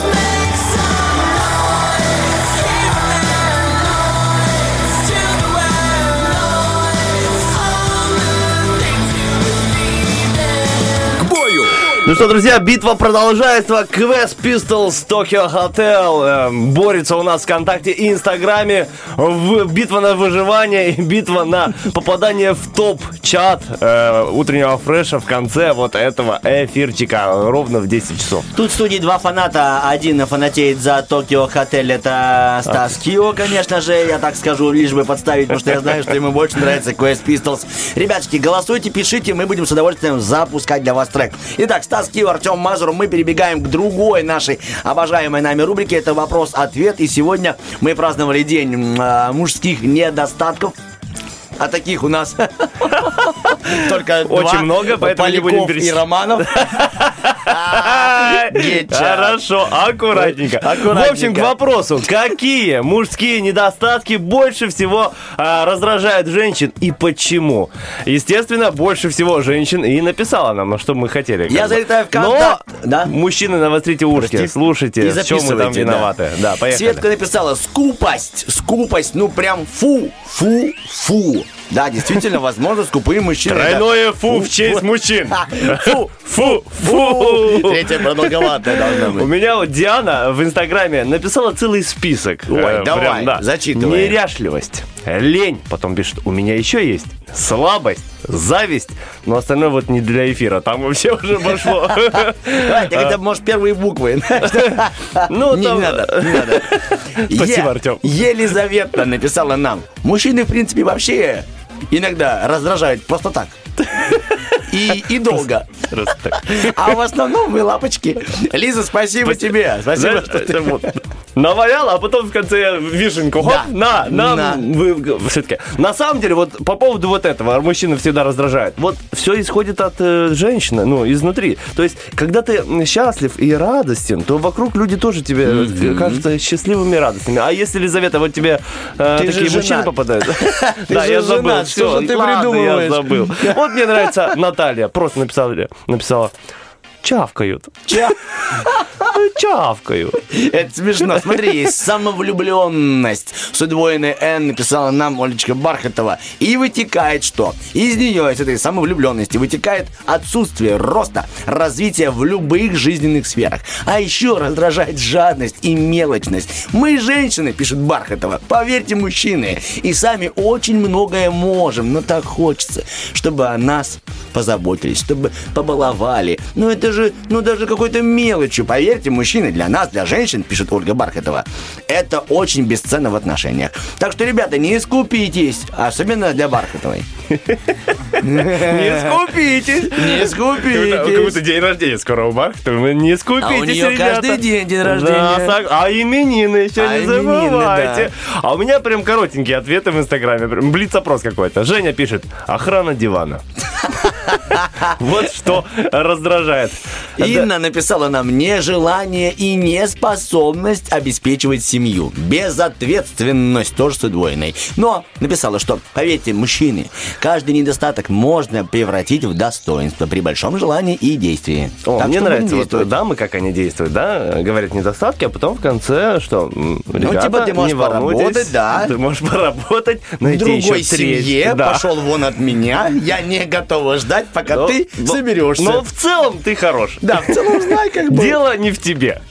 К бою! Ну что, друзья, битва продолжается. Quest Pistols Tokyo Hotel эм, борется у нас в ВКонтакте и Инстаграме. В- битва на выживание и битва на попадание в топ-чат э, утреннего фреша в конце вот этого эфирчика ровно в 10 часов. Тут в студии два фаната. Один фанатеет за Токио Хотель. Это Стас Кио, конечно же. Я так скажу, лишь бы подставить, потому что я знаю, что ему больше нравится Quest Pistols. Ребяточки, голосуйте, пишите. Мы будем с удовольствием запускать для вас трек. Итак, Стас Кио, Артем Мазур. Мы перебегаем к другой нашей обожаемой нами рубрике. Это вопрос-ответ. И сегодня мы праздновали день а, мужских недостатков. А таких у нас только Очень много, поэтому не будем и. Романов. Геча. Хорошо, аккуратненько. В общем, к вопросу. Какие мужские недостатки больше всего а, раздражают женщин и почему? Естественно, больше всего женщин и написала нам, на что мы хотели. Я залетаю в Но, контакт. Да? мужчины, навострите ушки, слушайте, в чем мы там виноваты. Да, поехали. Светка написала скупость, скупость, ну прям фу, фу, фу. Да, действительно, возможно, скупые мужчины. это- Тройное фу в честь мужчин. Фу, Фу, фу. Третья продолговатая должна У быть. меня вот Диана в Инстаграме написала целый список. Ой, Э, давай, зачитывай. Неряшливость, лень, потом пишет, у меня еще есть слабость, зависть, но остальное вот не для эфира, там вообще уже пошло. Давай, ты хотя бы, может, первые буквы. Ну, Не там- надо, не надо. Спасибо, Артем. Елизавета написала нам. Мужчины, в принципе, вообще иногда раздражают просто так. И, и долго. А в основном вы лапочки. Лиза, спасибо тебе. Спасибо, Знаешь, что ты... вот а потом в конце вишенку. Хоп, Да. на, на, На. вы все-таки. На самом деле, вот по поводу вот этого, мужчины всегда раздражают. Вот все исходит от э, женщины, ну, изнутри. То есть, когда ты счастлив и радостен, то вокруг люди тоже тебе э, кажутся счастливыми и радостными. А если, Елизавета, вот тебе э, Ты такие мужчины попадают... Да, я забыл. же ты ладно, я придумываешь? забыл. Вот мне нравится Наталья. Просто написала, написала чавкают. Чавкают. Это смешно. Смотри, есть самовлюбленность. С удвоенной Н написала нам Олечка Бархатова. И вытекает что? Из нее, из этой самовлюбленности, вытекает отсутствие роста, развития в любых жизненных сферах. А еще раздражает жадность и мелочность. Мы, женщины, пишет Бархатова, поверьте, мужчины, и сами очень многое можем, но так хочется, чтобы о нас позаботились, чтобы побаловали. Ну это же, ну даже какой-то мелочью, поверьте, мужчины, для нас, для женщин, пишет Ольга Бархатова, это очень бесценно в отношениях. Так что, ребята, не скупитесь, особенно для Бархатовой. Не скупитесь. Не Какой-то скупитесь. день рождения скоро у Бархатова. Не скупитесь, А у нее каждый день день рождения. а именины еще А не именины, забывайте. А у меня прям коротенькие ответы в Инстаграме. Блиц-опрос какой-то. Женя пишет, охрана дивана. Вот что раздражает. Инна написала нам нежелание и неспособность обеспечивать семью. Безответственность тоже с удвоенной. Но написала, что, поверьте, мужчины, каждый недостаток можно превратить в достоинство при большом желании и действии. О, Так мне нравится вот дамы, как они действуют, да, говорят недостатки, а потом в конце, что, ребята, типа, ты можешь не поработать, да. ты можешь поработать, найти другой еще треть, семье да. пошел вон от меня. Я не готова ждать, пока Но- ты но- соберешься. Но в целом ты хорош. Да, в целом знай, как бы. Дело не в тебе.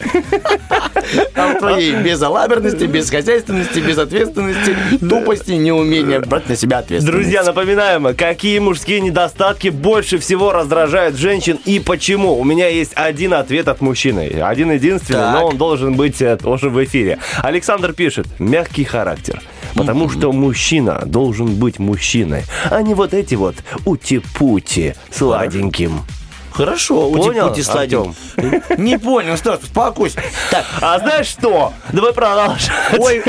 А в твоей безалаберности, безхозяйственности, безответственности, тупости, неумения брать на себя ответственность. Друзья, напоминаем, какие мужские недостатки больше всего раздражают женщин и почему. У меня есть один ответ от мужчины. Один единственный, Так. но он должен быть э, тоже в эфире. Александр пишет, мягкий характер. Потому что мужчина должен быть мужчиной, а не вот эти вот ути-пути сладеньким. Хорошо, Понял, ути-пути сладим. Не понял, Стас, успокойся. Так, А знаешь что? Давай продолжим. ой,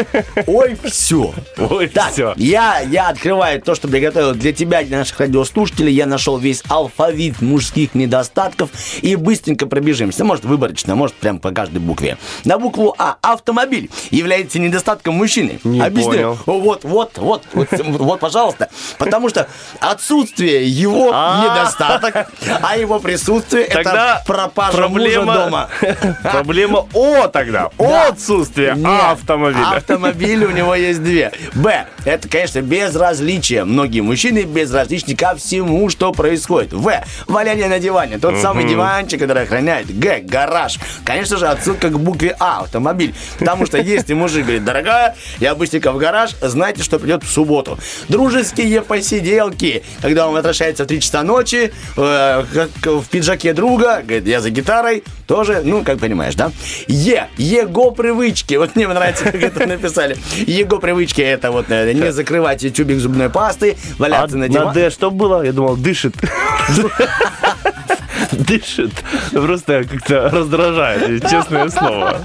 ой, все. Ой, Так, всё. я, я открываю то, что приготовил для тебя, для наших радиослушателей. Я нашел весь алфавит мужских недостатков и быстренько пробежимся. Может, выборочно, может, прям по каждой букве. На букву А. Автомобиль является недостатком мужчины. Не Объясню. понял. Вот, вот, вот, вот, вот, пожалуйста. Потому что отсутствие его недостаток, а его присутствие Тогда это пропажа проблема мужа дома. Проблема О тогда. О отсутствие автомобиля. Автомобили у него есть две. Б. Это, конечно, безразличие. Многие мужчины безразличны ко всему, что происходит. В. Валяние на диване. Тот самый диванчик, который охраняет. Г. Гараж. Конечно же, отсылка к букве А. Автомобиль. Потому что если мужик говорит, дорогая, я быстренько в гараж, знайте, что придет в субботу. Дружеские посиделки. Когда он возвращается в 3 часа ночи, э, как в пиджаке друга, говорит, я за гитарой, тоже, ну, как понимаешь, да? Е. Его привычки. Вот мне нравится, как это написали. Его привычки это вот э, не закрывать тюбик зубной пасты, А валяться на на диване. Д что было? Я думал, дышит. Дышит. Просто как-то раздражает, честное слово.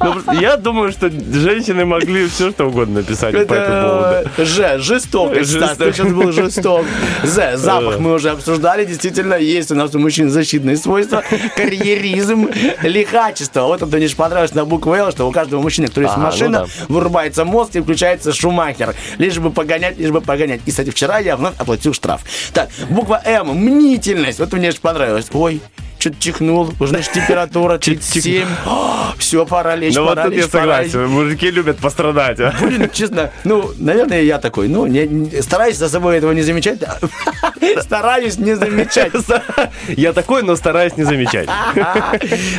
Ну, Я думаю, что женщины могли все что угодно написать по этому поводу. Ж, жестокость. Стас, Жестокость. ты сейчас был жесток. З, запах мы уже обсуждали. Действительно, есть у нас у мужчин защитные свойства. Карьеризм, лихачество. Вот это мне же понравилось на букву Л, что у каждого мужчины, который есть ну машина, да. вырубается мозг и включается шумахер. Лишь бы погонять, лишь бы погонять. И, кстати, вчера я вновь оплатил штраф. Так, буква М, мнительность. Вот мне же понравилось. Ой, что-то чихнул, уже значит, температура 37. Все, пора лечь, Ну вот тут я согласен. Мужики любят пострадать. Блин, честно, ну, наверное, я такой, ну, стараюсь за собой этого не замечать. Стараюсь не замечать. Я такой, но стараюсь не замечать.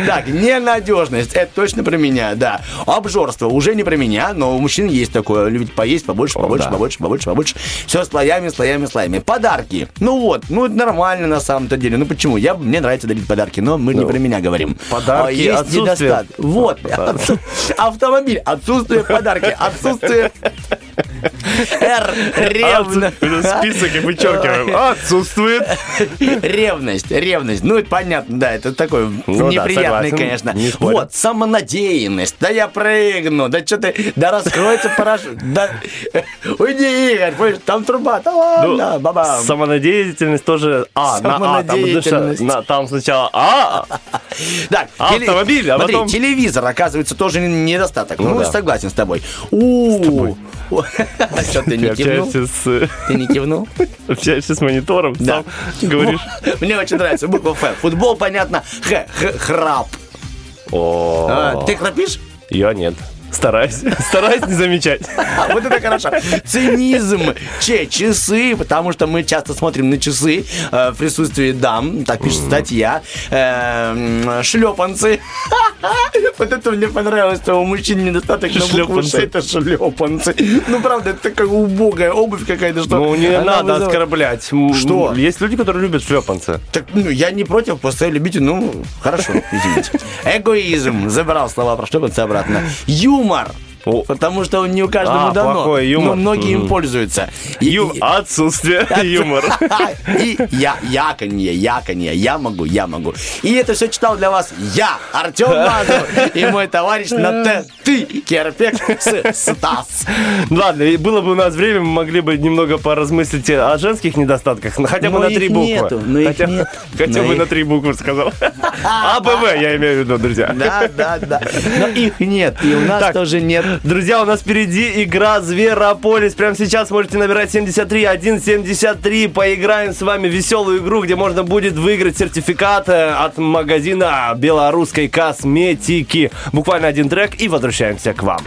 Так, ненадежность, это точно про меня, да. Обжорство уже не про меня, но у мужчин есть такое, любить поесть побольше, побольше, побольше, побольше, побольше. Все слоями, слоями, слоями. Подарки. Ну вот, ну это нормально на самом-то деле. Ну почему? Я, мне нравится дарить подарки, но мы не про меня говорим. подарки, А есть отсутствие. недостаток. Вот, автомобиль, отсутствие подарки, отсутствие... Р, ревно. Отсу- Список и вычеркиваем. Отсутствует. Ревность, ревность. Ну, это понятно, да, это такой Ну неприятный, конечно. не. Вот, самонадеянность. Да я прыгну, да что ты, да раскроется парашют, да уйди, Игорь, понимаешь, там труба, да ладно, Ну, бабам. Самонадеятельность тоже А, на А. Там, Самонадеятельность. на- там сначала А, Так, Автомобиль, а смотри, потом- телевизор, оказывается, тоже недостаток. Ну, Ну да. согласен с тобой. У Что ты не кивнул? с, Ты не кивнул? общаешься с монитором, Да. сам говоришь. Мне очень нравится буква Ф. Футбол, понятно. Х, х- храп. О, А, Ты храпишь? я нет. Стараюсь. Стараюсь не замечать. Вот это хорошо. Цинизм. Че, часы, потому что мы часто смотрим на часы э, в присутствии дам. Так пишет статья. Э, шлепанцы. Вот это мне понравилось, что у мужчин недостаток на букву Ш, Шлепанцы. это шлепанцы. Ну, правда, это такая убогая обувь какая-то, что... Ну, не надо вызывает- оскорблять. Что? Есть люди, которые любят шлепанцы. Так, ну, я не против, просто любите, ну, хорошо, извините. Эгоизм. Забрал слова про шлепанцы обратно. Юмор юмор. О. Потому что он не у каждому А, дано. плохой юмор. Но многие им пользуются. И- Ю- и- Отсутствие юмора. И я, яконье, яконье, я могу, я могу. И это все читал для вас я, Артем Мазов, и мой товарищ на Т, ты, Керпек, Стас. Ладно, было бы у нас время, мы могли бы немного поразмыслить о женских недостатках, хотя бы на их три буквы. но их хотя, нет. хотя бы их- на три буквы сказал. А, Б, В, я имею в виду, друзья. Да, да, да. Но их нет, и у нас тоже нет. Друзья, у нас впереди игра Зверополис. Прямо сейчас можете набирать 73 173. Поиграем с вами в веселую игру, где можно будет выиграть сертификат э, от магазина белорусской косметики. Буквально один трек и возвращаемся к вам.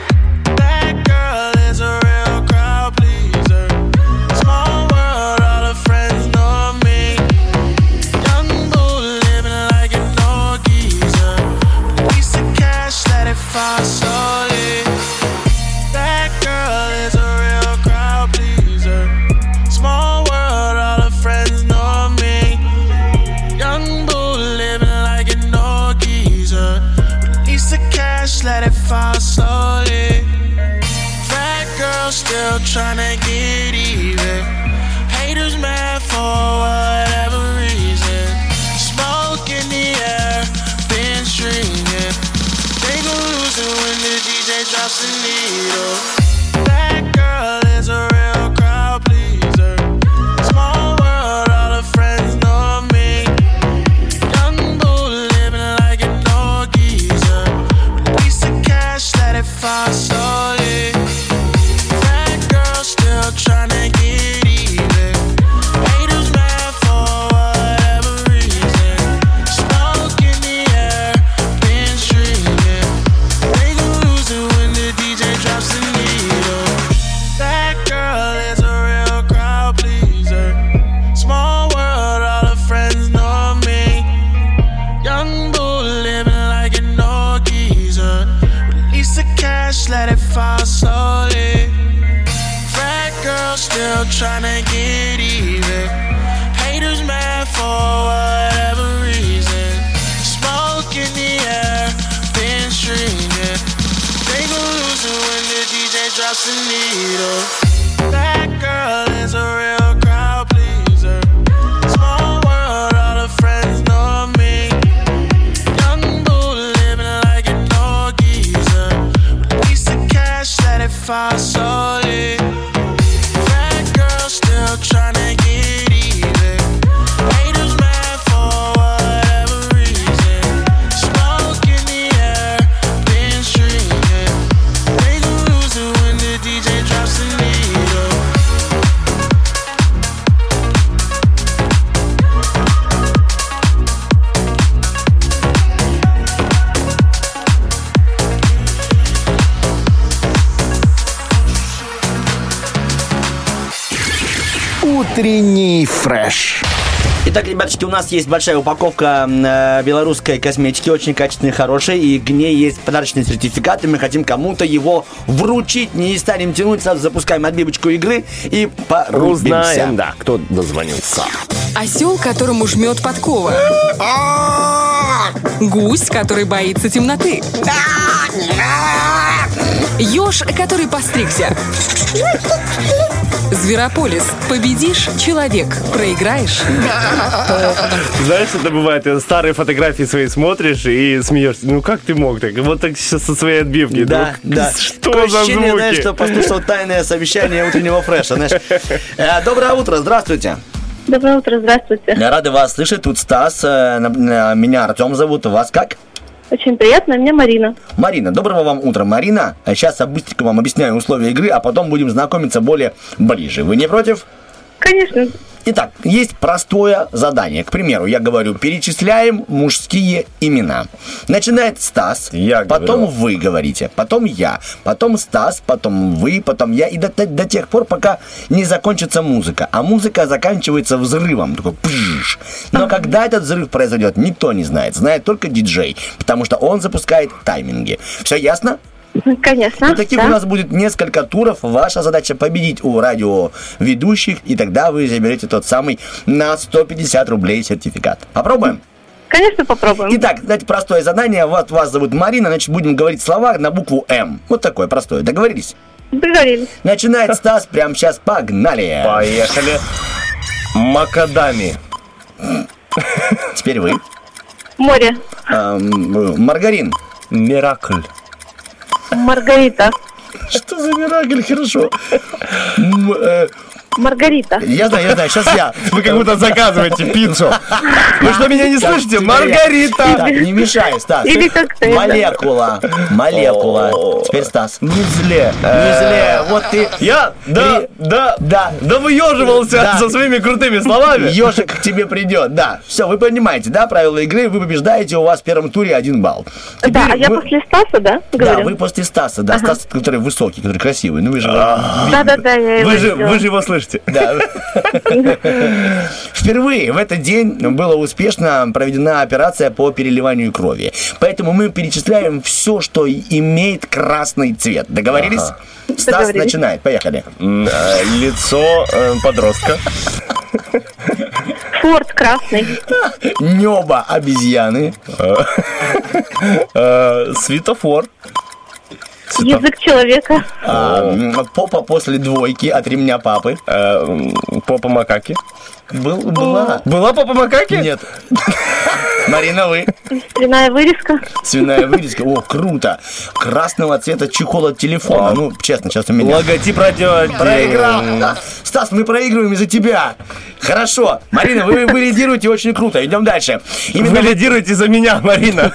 Итак, ребяточки, у нас есть большая упаковка э, белорусской косметики, очень качественной, хорошей, и к ней есть подарочный сертификат, и мы хотим кому-то его вручить. Не станем тянуть, сразу запускаем отбивочку игры и порубимся. Узнаем, да, кто дозвонился. Осел, которому жмет подкова. Гусь, который боится темноты. Еж, который постригся. Зверополис. Победишь – человек. Проиграешь Знаешь, это бывает, ты старые фотографии свои смотришь и смеешься. Ну как ты мог так? Вот так сейчас со своей отбивки. Да, Ну, да. Что Такое за ощущение, знаешь, звуки? что послушал тайное совещание утреннего фреша. Знаешь. Э, Доброе утро, здравствуйте. Доброе утро, здравствуйте. Рады вас слышать. Тут Стас. э, Меня Артем зовут. Вас как? Очень приятно, меня Марина. Марина, доброго вам утра, Марина. Сейчас я быстренько вам объясняю условия игры, а потом будем знакомиться более ближе. Вы не против? Конечно. Итак, есть простое задание. К примеру, я говорю, перечисляем мужские имена. Начинает Стас, потом говорю. вы говорите, потом я, потом Стас, потом вы, потом я, и до, до- до тех пор, пока не закончится музыка. А музыка заканчивается взрывом, такой пжж. Но когда этот взрыв произойдет, никто не знает. Знает только диджей, потому что он запускает тайминги. Все ясно? Конечно. И таких да. у нас будет несколько туров. Ваша задача победить у радиоведущих, и тогда вы заберете тот самый на 150 рублей сертификат. Попробуем? Конечно, попробуем. Итак, давайте простое задание. Вот вас зовут Марина, значит, будем говорить слова на букву М. Вот такое простое. Договорились? Договорились. Начинает Стас прямо сейчас. Погнали. Поехали. Макадами. Теперь вы. Море. Эм, Маргарин. Миракль. Маргарита. Что за миракль? Хорошо. Э, Маргарита. Я знаю, я знаю, сейчас я. Вы как будто заказываете пиццу. Вы что, меня не слышите? Маргарита! Не мешай, Стас. Или коктейль. Молекула. Молекула. Теперь Стас. Не зле. Не зле. Вот ты. Я, да, да, Да. да выеживался со своими крутыми словами. Ежик к тебе придет, да. Все, вы понимаете, да, правила игры, вы побеждаете, у вас в первом туре один балл. Да, а я после Стаса, да, Да, вы после Стаса, да, Стас, который высокий, который красивый, ну вы же... Да, да, да, я его Вы же, видела. вы же его слышите. Да. Впервые в этот день была успешно проведена операция по переливанию крови. Поэтому мы перечисляем все, что имеет красный цвет. Договорились? Ага. Стас Договорились. начинает. Поехали. Э, Лицо э, подростка. Форд красный. Небо обезьяны. Э, Светофор. Язык человека. А, попа после двойки от ремня папы. Э, Попа макаки. Был, была. Была попа макаки? Нет. Марина, вы. Свиная вырезка. Свиная вырезка. О, круто. Красного цвета чехол от телефона. Ну, честно, сейчас у меня. Логотип радио. Проиграл. Стас, мы проигрываем из-за тебя. Хорошо. Марина, вы, вы лидируете очень круто. Идем дальше. Именно, Вы лидируете за меня, Марина.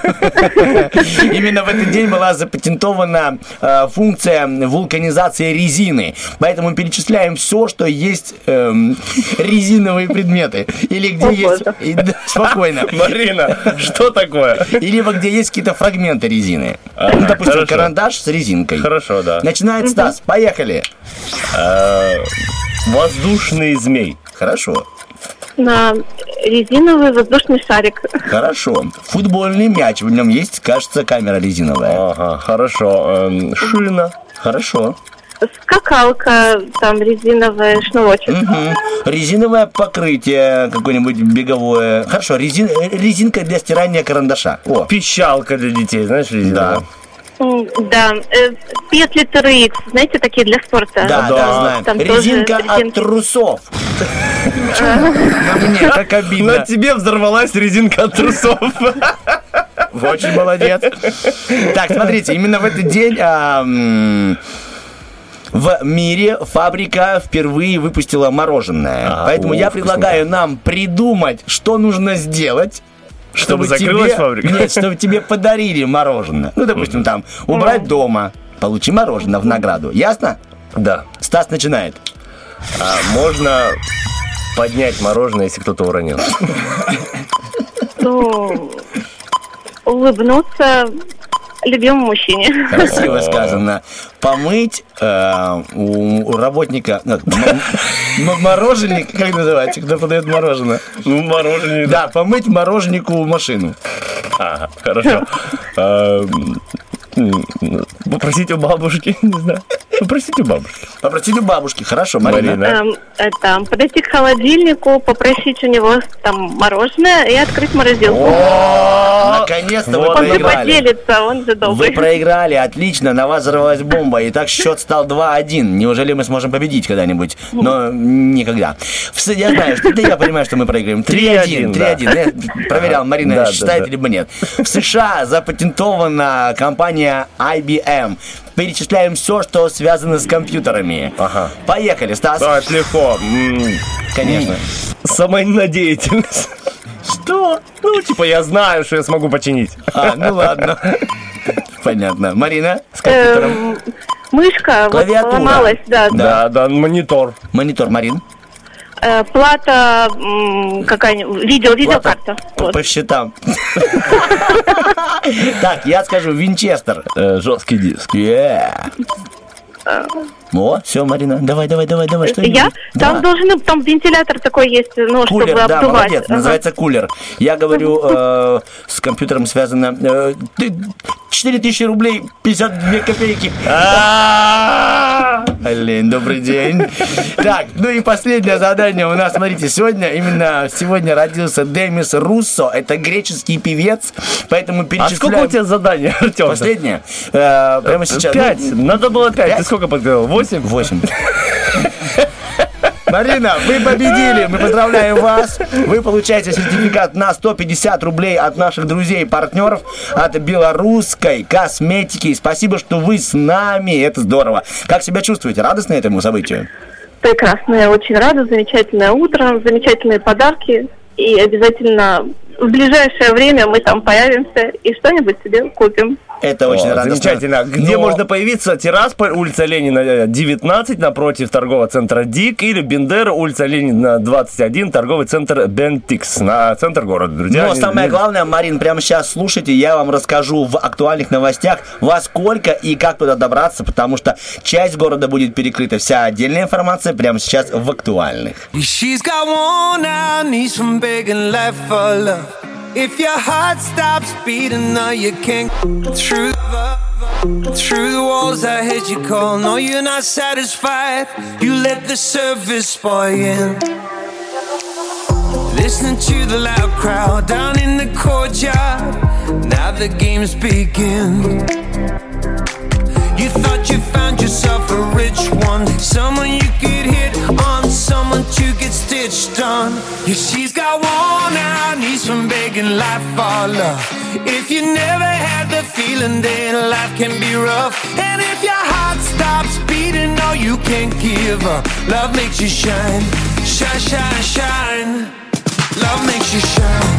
именно в этот день была запатентована э, функция вулканизации резины. Поэтому перечисляем все, что есть эм, резиновые предметы. Или где О, есть... и- да, спокойно. Марина, что такое? И либо где есть какие-то фрагменты резины. Ну, Допустим, хорошо. карандаш с резинкой. Хорошо, да. Начинает Стас. Поехали. Э, Воздушный змей. Хорошо. На резиновый воздушный шарик. Хорошо. Футбольный мяч. В нем есть, кажется, камера резиновая. Ага, хорошо. Эм, Шина. Хорошо. Скакалка, там резиновый шнурочек. Мгм. Резиновое покрытие какое-нибудь беговое. Хорошо, резин, резинка для стирания карандаша. О, Пищалка для детей, знаешь, да. резиновая? М, Да, э, петли TRX, знаете, такие для спорта. Да, да, Да. знаем. Там Резинка тоже от трусов. На мне, как На обидно. тебе взорвалась резинка от трусов. Очень молодец. Так, смотрите, именно в этот день а, в мире фабрика впервые выпустила мороженое. А, Поэтому о, я вкусненько. предлагаю нам придумать, что нужно сделать, Чтобы закрылась тебе, фабрика? Нет, чтобы тебе подарили мороженое. Ну, допустим, там, убрать дома, получи мороженое в награду. Ясно? Да. Стас начинает. А можно поднять мороженое, если кто-то уронил. Ну, улыбнуться любимому мужчине. Красиво сказано. Помыть э, у, у работника, м- м- мороженник, как называется, кто подает мороженое? Ну, мороженое. Да, помыть мороженнику машину. Ага, хорошо. М, Попросите у бабушки, не знаю. Попросите у бабушки. Попросить у бабушки. Хорошо, Марина. Марина. Эм, это, подойти к холодильнику, попросить у него там мороженое и открыть морозилку. О, наконец-то вы Вот Он же проиграли. поделится, он же Вы добрый. проиграли, отлично, на вас взорвалась бомба, и так счет стал 2-1. Неужели мы сможем победить когда-нибудь? Но никогда. Я знаю, что да я понимаю, что мы проиграем. 3-1, 3-1. Я проверял, Марина Да, да, считает да. либо нет. В США запатентована компания IBM. Перечисляем все, что связано с компьютерами. Ага. Поехали, Стас. Да, это легко. Конечно. Самонадеятельность. Что? Ну, типа, я знаю, что я смогу починить. А, ну ладно. Понятно. Марина с компьютером. Эм, мышка вот Клавиатура. поломалась, да. Да, да, монитор. Монитор, Марин. Э, плата какая-нибудь, видео, видеокарта. Вот. По счетам. Так, я скажу Винчестер. Э, Жесткий диск. О, все, Марина, давай, давай, давай, давай, что Я? Там должен, там вентилятор такой есть, ну, Кулер, чтобы да, обдувать. молодец, Ага. называется кулер. Я говорю, э, с компьютером связано э, ты- 4000 рублей 52 копейки. Блин, добрый день. Так, ну и последнее задание у нас, смотрите, сегодня, именно сегодня родился Демис Руссо, это греческий певец, поэтому А перечисляем... сколько у тебя заданий, Артем? Последнее. Э, прямо сейчас. Пять. Надо было пять. Пять? Ты сколько подготовил? Восемь? Восемь. Марина, вы победили. Мы поздравляем вас. Вы получаете сертификат на 150 рублей от наших друзей и партнеров от белорусской косметики. Спасибо, что вы с нами. Это здорово. Как себя чувствуете? Радостны этому событию? Прекрасно, я очень рада, замечательное утро, замечательные подарки. И обязательно в ближайшее время мы там появимся и что-нибудь себе купим. Это очень О, радостно. Замечательно. Где Но- можно появиться? Тирасполь, улица Ленина, э, 19, напротив торгового центра ДИК, или Бендера, улица Ленина, 21, торговый центр Бентикс, на центр города, друзья. Но самое главное, Марин, прямо сейчас слушайте, я вам расскажу в актуальных новостях, во сколько и как туда добраться, потому что часть города будет перекрыта. Вся отдельная информация прямо сейчас в актуальных. She's got worn out knees from begging life for love. If your heart stops beating, now you can't through the, through the walls. I heard you call. No, you're not satisfied. You let the surface spoil you. Listening to the loud crowd down in the courtyard. Now the games begin. You thought you found yourself a rich one, someone you could hit someone to get stitched on. Yeah, she's got worn out knees from begging life for love. If you never had the feeling, then life can be rough. And if your heart stops beating, no, you can't give up. Love makes you shine, shine, shine, shine. Love makes you shine.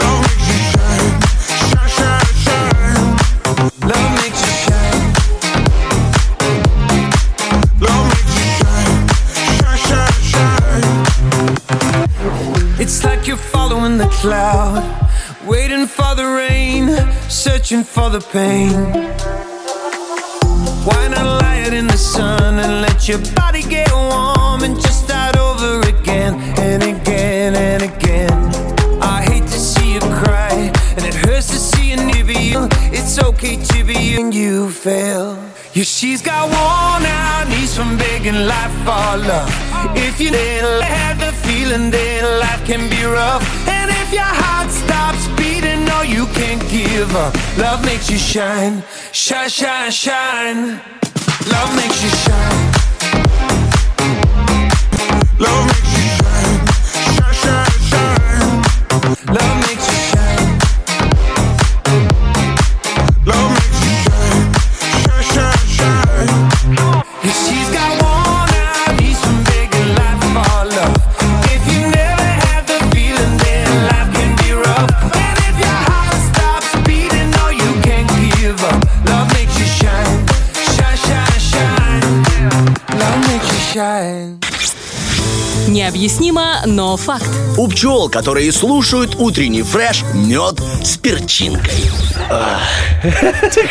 Love makes you shine, shine, shine, shine. Love makes It's like you're following the cloud, waiting for the rain, searching for the pain. Why not lie it in the sun and let your body get warm and just start over again and again and again? I hate to see you cry, and it hurts to see you never you. It's okay to be and you fail. Yeah, she's got worn out knees from begging life for love. If you never had the feeling, then life can be rough. And if your heart stops beating, no, you can't give up. Love makes you shine, shine, shine, shine. Love makes you shine. Love makes you shine, shine, shine, shine. Love makes sky Необъяснимо, но факт. У пчел, которые слушают утренний фреш, мед с перчинкой.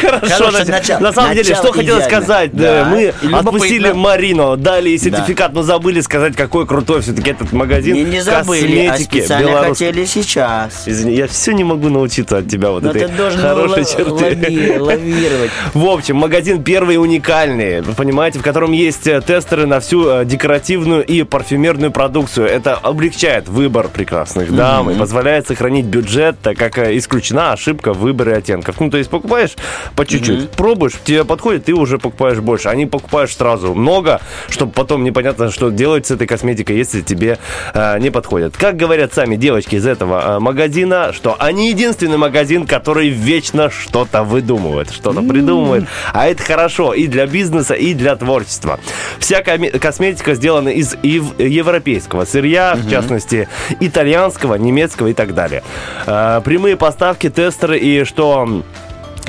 Хорошо, на, самом деле, что хотелось идеально. сказать? Мы отпустили Марину, дали ей сертификат, но забыли сказать, какой крутой все-таки этот магазин Не, не забыли, а косметики специально хотели сейчас. Извини, я все не могу научиться от тебя вот этой хорошей черты. лави- лавировать. В общем, магазин первый уникальный, вы понимаете, в котором есть э, тестеры на всю э, декоративную и парфюмерную продукцию. Это облегчает выбор прекрасных дам и позволяет сохранить бюджет, так как э, исключена ошибка в выборе оттенков. Ну, то есть покупаешь по чуть-чуть, пробуешь, тебе подходит, ты уже покупаешь больше. Они покупаешь сразу много, чтобы потом непонятно, что делать с этой косметикой, если тебе э, не подходит. Как говорят сами девочки из этого э, магазина, что они единственный магазин, который вечно что-то выдумывает, что-то придумывает. А это хорошо и для бизнеса, и для творчества. Вся косметика сделана из ев- европейского сырья, в частности, итальянского, немецкого и так далее. Э, прямые поставки, тестеры и что...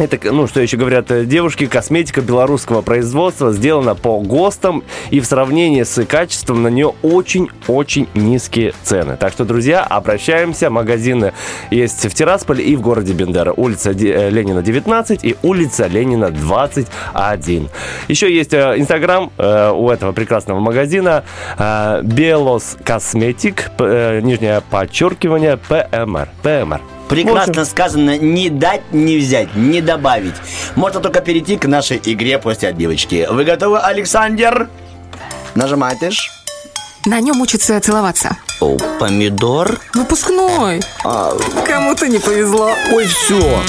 Это, ну, что еще говорят э, девушки, косметика белорусского производства сделана по ГОСТам, и в сравнении с качеством на нее очень-очень низкие цены. Так что, друзья, обращаемся. Магазины есть в Тирасполе и в городе Бендера. Улица э, Ленина 19 и улица Ленина 21. Еще есть э, Инстаграм у этого прекрасного магазина Белос Косметик, нижнее подчеркивание, ПМР. ПМР. Прекрасно сказано, не дать, не взять, не добавить. Можно только перейти к нашей игре после отбивочки. Вы готовы, Александр? Нажимаешь. На нем учатся целоваться. О, помидор. Выпускной. Кому-то не повезло. Ой, все.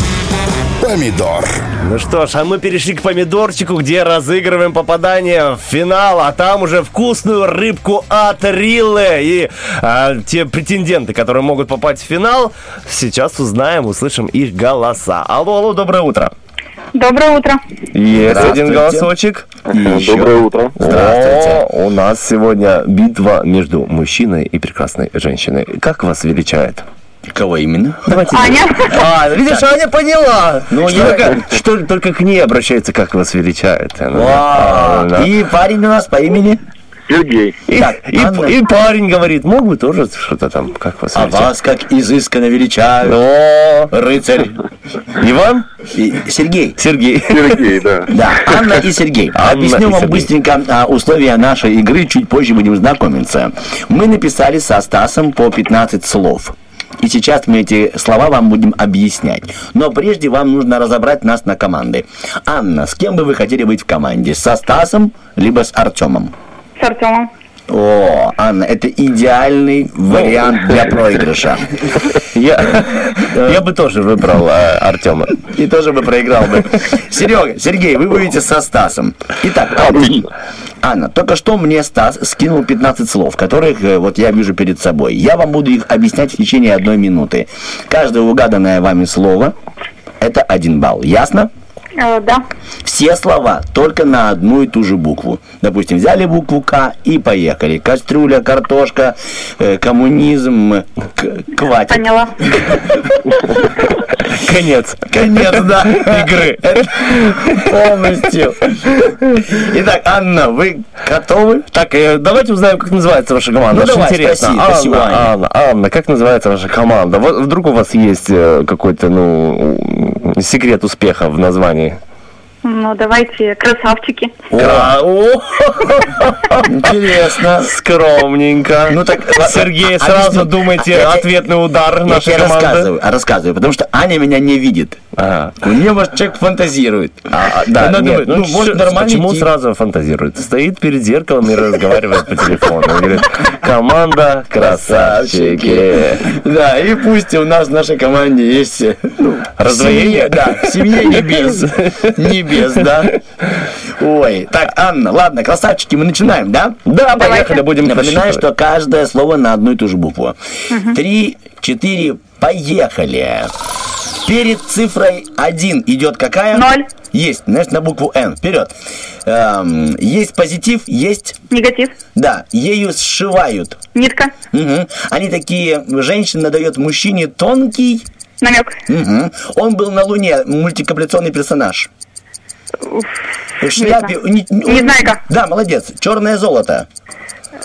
Помидор. Ну что ж, а мы перешли к помидорчику, где разыгрываем попадание в финал, а там уже вкусную рыбку от Рилле. И а, те претенденты, которые могут попасть в финал, сейчас узнаем, услышим их голоса. Алло, алло, доброе утро. Доброе утро. Есть Здравствуйте. один голосочек. И еще. Доброе утро. О, у нас сегодня битва между мужчиной и прекрасной женщиной. Как вас величает? Кого именно? Давайте. Аня. А, видишь, Аня поняла. Ну, что, я- только, что только к ней обращается, как вас величает. Вау. да. И парень у нас по имени? Сергей. И, Так, и- Анна. и парень говорит, мог бы тоже что-то там, как вас А вас как изысканно величают. О, Рыцарь. Иван? И Сергей. Сергей. Сергей, да. Да, Анна и Сергей. Анна Объясню и вам Сергей. быстренько а, условия нашей игры, чуть позже будем знакомиться. Мы написали со Стасом по 15 слов. И сейчас мы эти слова вам будем объяснять. Но прежде вам нужно разобрать нас на команды. Анна, с кем бы вы хотели быть в команде? Со Стасом, либо с Артемом? С Артемом. О, Анна, это идеальный вариант для проигрыша. Я, я бы тоже выбрал э, Артема. И тоже бы проиграл бы. Серега, Сергей, вы будете со Стасом. Итак, Анна, Анна, только что мне Стас скинул 15 слов, которых э, вот я вижу перед собой. Я вам буду их объяснять в течение одной минуты. Каждое угаданное вами слово – это один балл. Ясно? Э, Да. Все слова только на одну и ту же букву. Допустим, взяли букву К и поехали. Кастрюля, картошка, э, коммунизм, к- хватит. Поняла. Конец. Конец, да. Игры. Полностью. Итак, Анна, вы готовы? Так, э, давайте узнаем, как называется ваша команда. Ну, давай, интересно. спроси, Анна, спроси. Анна, Анна, как называется ваша команда? Вот вдруг у вас есть э, какой-то, ну, секрет успеха в названии? Ну, давайте, красавчики. Интересно. Скромненько. Ну так, Сергей, а- сразу думайте А ответный удар нашей команды. рассказываю, а рассказываю, потому что Аня меня не видит. Ага. У нее, может, человек фантазирует. А, да, Она нет, думает, ну, может, нормально Почему сразу фантазирует? Стоит перед зеркалом и разговаривает по телефону. Он говорит, команда красавчики. Да, и пусть у нас в нашей команде есть э, ну, Раздвоение? в семье, Да, в семье небес. Небес, да. Ой, так, Анна, ладно, красавчики, мы начинаем, да? Да, поехали, будем Напоминаю, что каждое слово на одну и ту же букву. Три, четыре, поехали. Перед цифрой 1 идет какая? Ноль. Есть, значит, на букву Н. Вперед. Эм, есть позитив, есть... Негатив. Да, ею сшивают. Нитка. Мгм. Они такие, женщина дает мужчине тонкий... Намек. Мгм. Он был на Луне, мультикапляционный персонаж. В шляпе... Не, Незнайка. Да, молодец. Черное золото.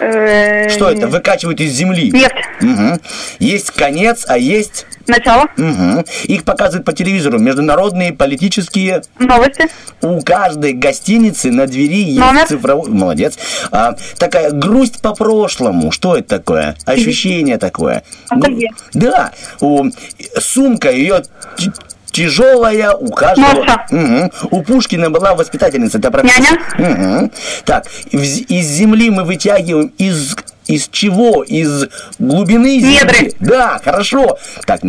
Э, Что это? Выкачивают из земли. Нефть. Мгм. Есть конец, а есть... Начало. Мгм. Их показывают по телевизору. Международные политические... Новости. У каждой гостиницы на двери есть Номер. цифровой... Молодец. А, такая грусть по прошлому. Что это такое? Ощущение такое. Ностальгия. Да. У, сумка ее тяжелая, у каждого... Мгм. У Пушкина была воспитательница. Это профессия. Мгм. Так, из земли мы вытягиваем из... Из чего? Из глубины земли? Недры. Да, хорошо. Так,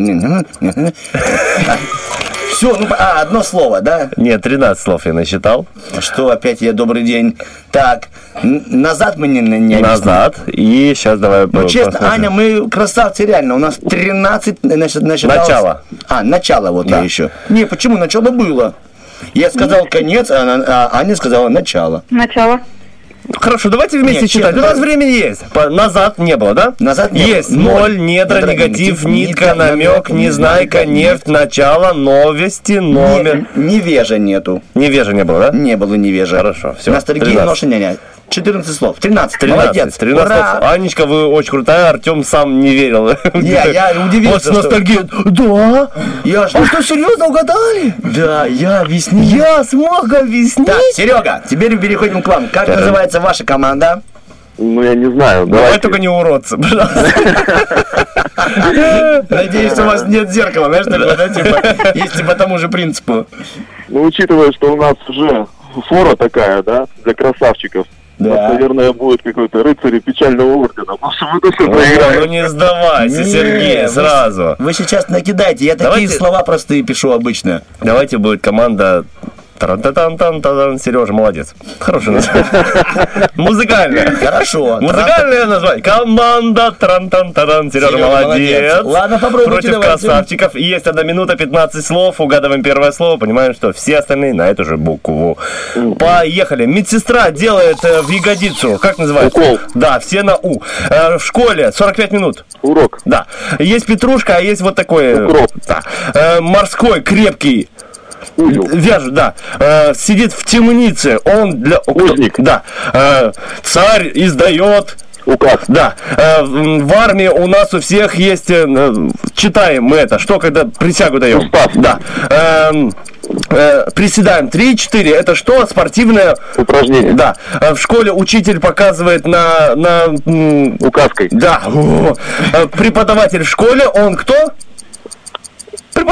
все, ну, а, одно слово, да? Нет, 13 слов я насчитал. Что опять я добрый день. Так, назад мы не, не. Назад. И сейчас давай Ну, честно, посмотрим. Аня, мы красавцы реально. У нас 13 насчет, насчиталось. Начало. А, начало вот Да. я еще. Не, почему? Начало было. Я сказал конец, а, а Аня сказала начало. Начало. Хорошо, давайте вместе Нет, читать. У честно, нас времени есть. По- назад не было, да? Назад не Есть. было. Ноль, Ноль. недра, Недра, негатив, нитка, намек, незнайка, нефть, начало, новости, номер. Не- невежа нету. Невежа не было, да? Не было невежа. Хорошо, всё, Ностальгия, 13. ноша, няня. 14 слов. 13. 13, Молодец. 13 Ура. слов. Анечка, вы очень крутая, Артем сам не верил. Я, я удивился, Вот с ностальгией. Да? Я ж- А что, серьезно угадали? Да, я объяснил. Я смог объяснить. Так, Серега, теперь переходим к вам. Как Так. Называется ваша команда? Ну, я не знаю. Давай Давайте. только не уродцы, пожалуйста. Надеюсь, что у вас нет зеркала, знаешь, такое, да, типа, если по тому же принципу. Ну, учитывая, что у нас уже фора такая, да, для красавчиков. У Да. нас, наверное, будет какой-то рыцарь печального ордена. Потому что мы тоже проиграем. Ну не сдавайся, Не, Сергей, вы- сразу. Вы сейчас накидайте, я Давайте- такие слова простые пишу обычно. Давайте будет команда Таран-та-тан-тан-тан. Сережа, молодец. Хорошее название. Музыкальное. Хорошо. Музыкальное название. Команда Тран-тан-таран. Сережа, Сережа, молодец. Ладно, попробуйте, Против красавчиков. Есть одна минута, 15 слов. Угадываем первое слово. Понимаем, что все остальные на эту же букву. Поехали. Медсестра делает э, в ягодицу. Как называется? Укол. Да, все на У. Э, В школе 45 минут. Урок. Да. Есть петрушка, а есть вот такой... э, Укроп. Да. Морской, крепкий. Узел. Вяжет, да. Э, сидит в темнице. Он для... Узник. Да. Э, царь издает... Указ. Да. Э, в армии у нас у всех есть... э, э, читаем мы это. Что, когда присягу даем? Устав. Да. Эм, приседаем. 3-4. Это что? Спортивное... Упражнение. Да. В школе учитель показывает на... на Указкой. да. Преподаватель в школе, он кто?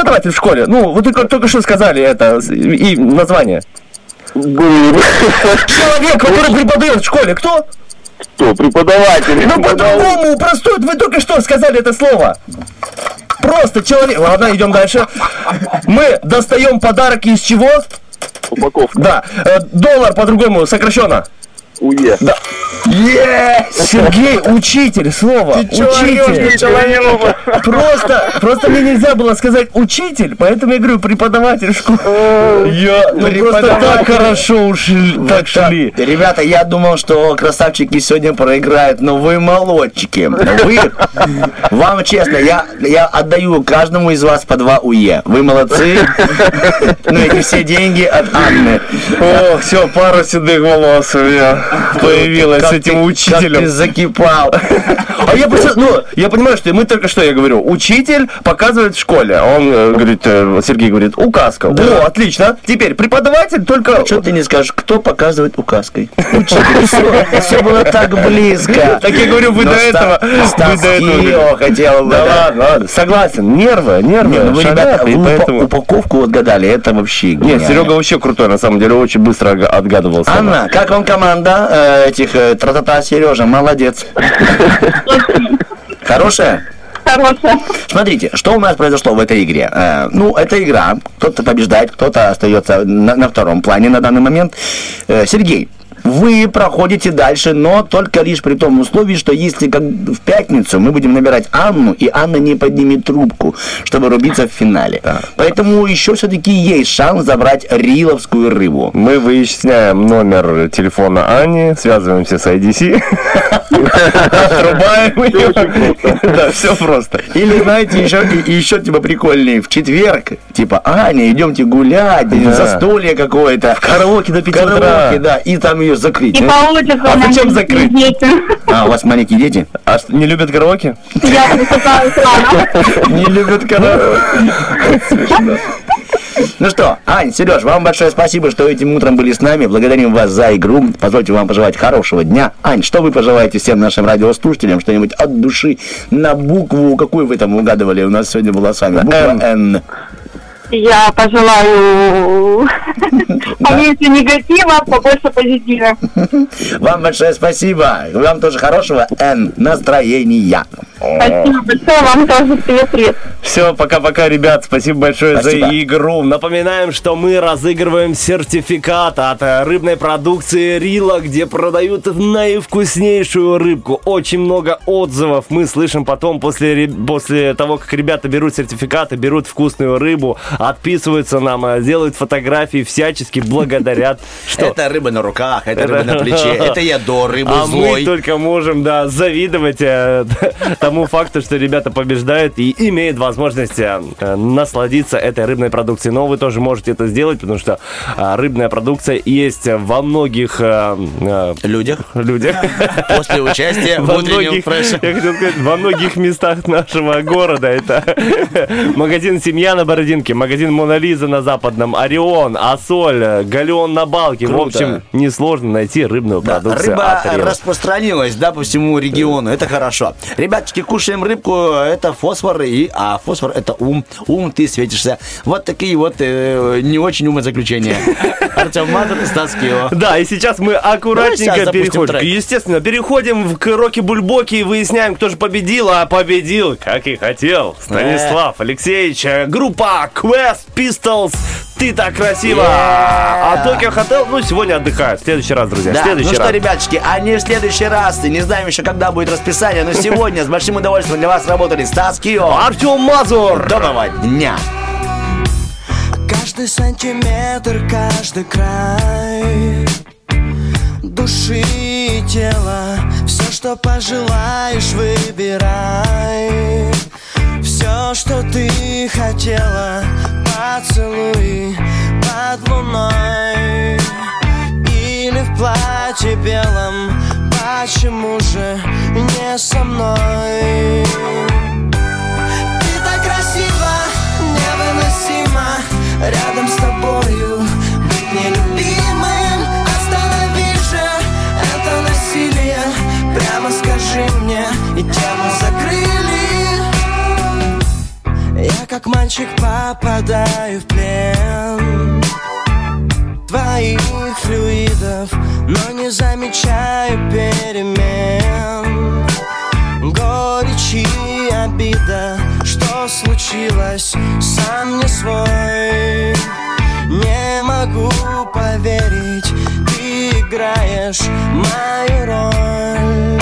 Преподаватель в школе. Ну, вы только, только что сказали это и название. Человек, который преподает в школе, кто? Кто? Преподаватель. Ну, по-другому, простой, вы только что сказали это слово. Просто человек... Ладно, идем дальше. Мы достаем подарок из чего? Упаковка. Да. Э, Доллар по-другому сокращенно. УЕ. Да. Е! Сергей, учитель, слово. Ты учитель. ты человек? Просто, просто мне нельзя было сказать учитель, поэтому я говорю преподаватель школы. Я, ну просто так хорошо ушли, так шли. Ребята, я думал, что красавчики сегодня проиграют, но вы молодчики. Вы, вам честно, я, я отдаю каждому из вас по два УЕ. Вы молодцы. Ну и все деньги от Анны. О, все, пару седых волос у меня появилась Как с этим ты- учителем. как ты закипал. А я просто, ну, я понимаю, что мы только что, я говорю, учитель показывает в школе. А Он э, говорит, э, Сергей говорит, указка. О, отлично. Теперь преподаватель только... Что ты не скажешь, кто показывает указкой? Учитель, все, все было так близко. Так я говорю, вы Но до Ста- этого... вы Стас до этого- Кио хотел бы. Да ладно, ладно, согласен. Нервы, нервы. Не, ну вы, шагат, ребята, и вы упа- поэтому- упаковку отгадали, это вообще Нет. Серега вообще крутой, на самом деле, очень быстро га- отгадывался. Анна, как вам команда э, этих э, тра-та-та Сережа? Молодец. Хорошая? Хорошая. Смотрите, что у нас произошло в этой игре. Э, ну, это игра. Кто-то побеждает, кто-то остается на, на втором плане на данный момент. Э, Сергей, вы проходите дальше, но только лишь при том условии, что если как в пятницу мы будем набирать Анну, и Анна не поднимет трубку, чтобы рубиться в финале. Поэтому еще все-таки есть шанс забрать риловскую рыбу. Мы выясняем номер телефона Ани, связываемся с IDC, отрубаем ее. Да, все просто. Или, знаете, еще, еще типа прикольнее, в четверг, типа, Аня, идемте гулять, Да. застолье какое-то. В караоке до пяти утра. Караоке, да, и там ее закрыть. Не Ну, получится А у нас зачем закрыть? дети. А, у вас маленькие дети? А что, не любят караоке? Я рано. Не любят караоке. Ну что, Ань, Сереж, вам большое спасибо, что этим утром были с нами. Благодарим вас за игру. Позвольте вам пожелать хорошего дня. Ань, что вы пожелаете всем нашим радиослушателям? Что-нибудь от души на букву, какую вы там угадывали? У нас сегодня была с вами буква Н. Я пожелаю поменьше негатива, побольше позитива. Вам большое спасибо. Вам тоже хорошего Н настроения. Спасибо большое, вам тоже привет-привет. Все, пока-пока, ребят. Спасибо большое Спасибо. за игру. Напоминаем, что мы разыгрываем сертификат от э, рыбной продукции Рила, где продают наивкуснейшую рыбку. Очень много отзывов мы слышим потом после, после того, как ребята берут сертификаты, берут вкусную рыбу, отписываются нам, э, делают фотографии, всячески благодарят. Что? Это рыба на руках, это рыба на плече, это я до рыбы А мы злой. только можем, да, завидовать э, тому факту, что ребята побеждают и имеют возможность э, насладиться этой рыбной продукцией. Но вы тоже можете это сделать, потому что рыбная продукция есть во многих Людях. людях. После участия в Во многих, я хотел сказать, во многих местах нашего города. Это магазин «Семья» на Бородинке, магазин «Мона Лиза» на Западном, «Орион», «Асоль», «Галеон» на Балке. В Круто. общем, несложно найти рыбную Да, продукцию рыба распространилась, да, по всему региону. Это хорошо. Ребяточки, кушаем рыбку, это фосфор, и, а фосфор это ум. Ум, ты светишься. Вот такие вот э, не очень умозаключения. Артем Мазур и Стас Кио. Да, и сейчас мы сейчас аккуратненько переходим. Естественно, переходим в к Роки Бульбоки и выясняем, кто же победил. А победил, как и хотел, Станислав Алексеевич. э, Группа Quest Pistols. Ты так красиво. А Токио Хотел, ну, сегодня отдыхают. В следующий раз, друзья. в Да, следующий ну раз. что, ребяточки, а не в следующий раз. И не знаем еще, когда будет расписание, но сегодня с большим удовольствием для вас работали Стас Кио. Артем Мазур. Доброго дня. Каждый сантиметр, каждый край Души и тела Все, что пожелаешь, выбирай Все, что ты хотела. Поцелуй под луной. Или в платье белом. Почему же не со мной? Ты так красиво, невыносимо Рядом с тобою быть нелюбимым. Останови же это насилие. Прямо скажи мне, и тему закрыли я как мальчик попадаю в плен Твоих флюидов, но не замечаю перемен. Горечи и обида, что случилось, сам не свой. Не могу поверить, ты играешь мою роль.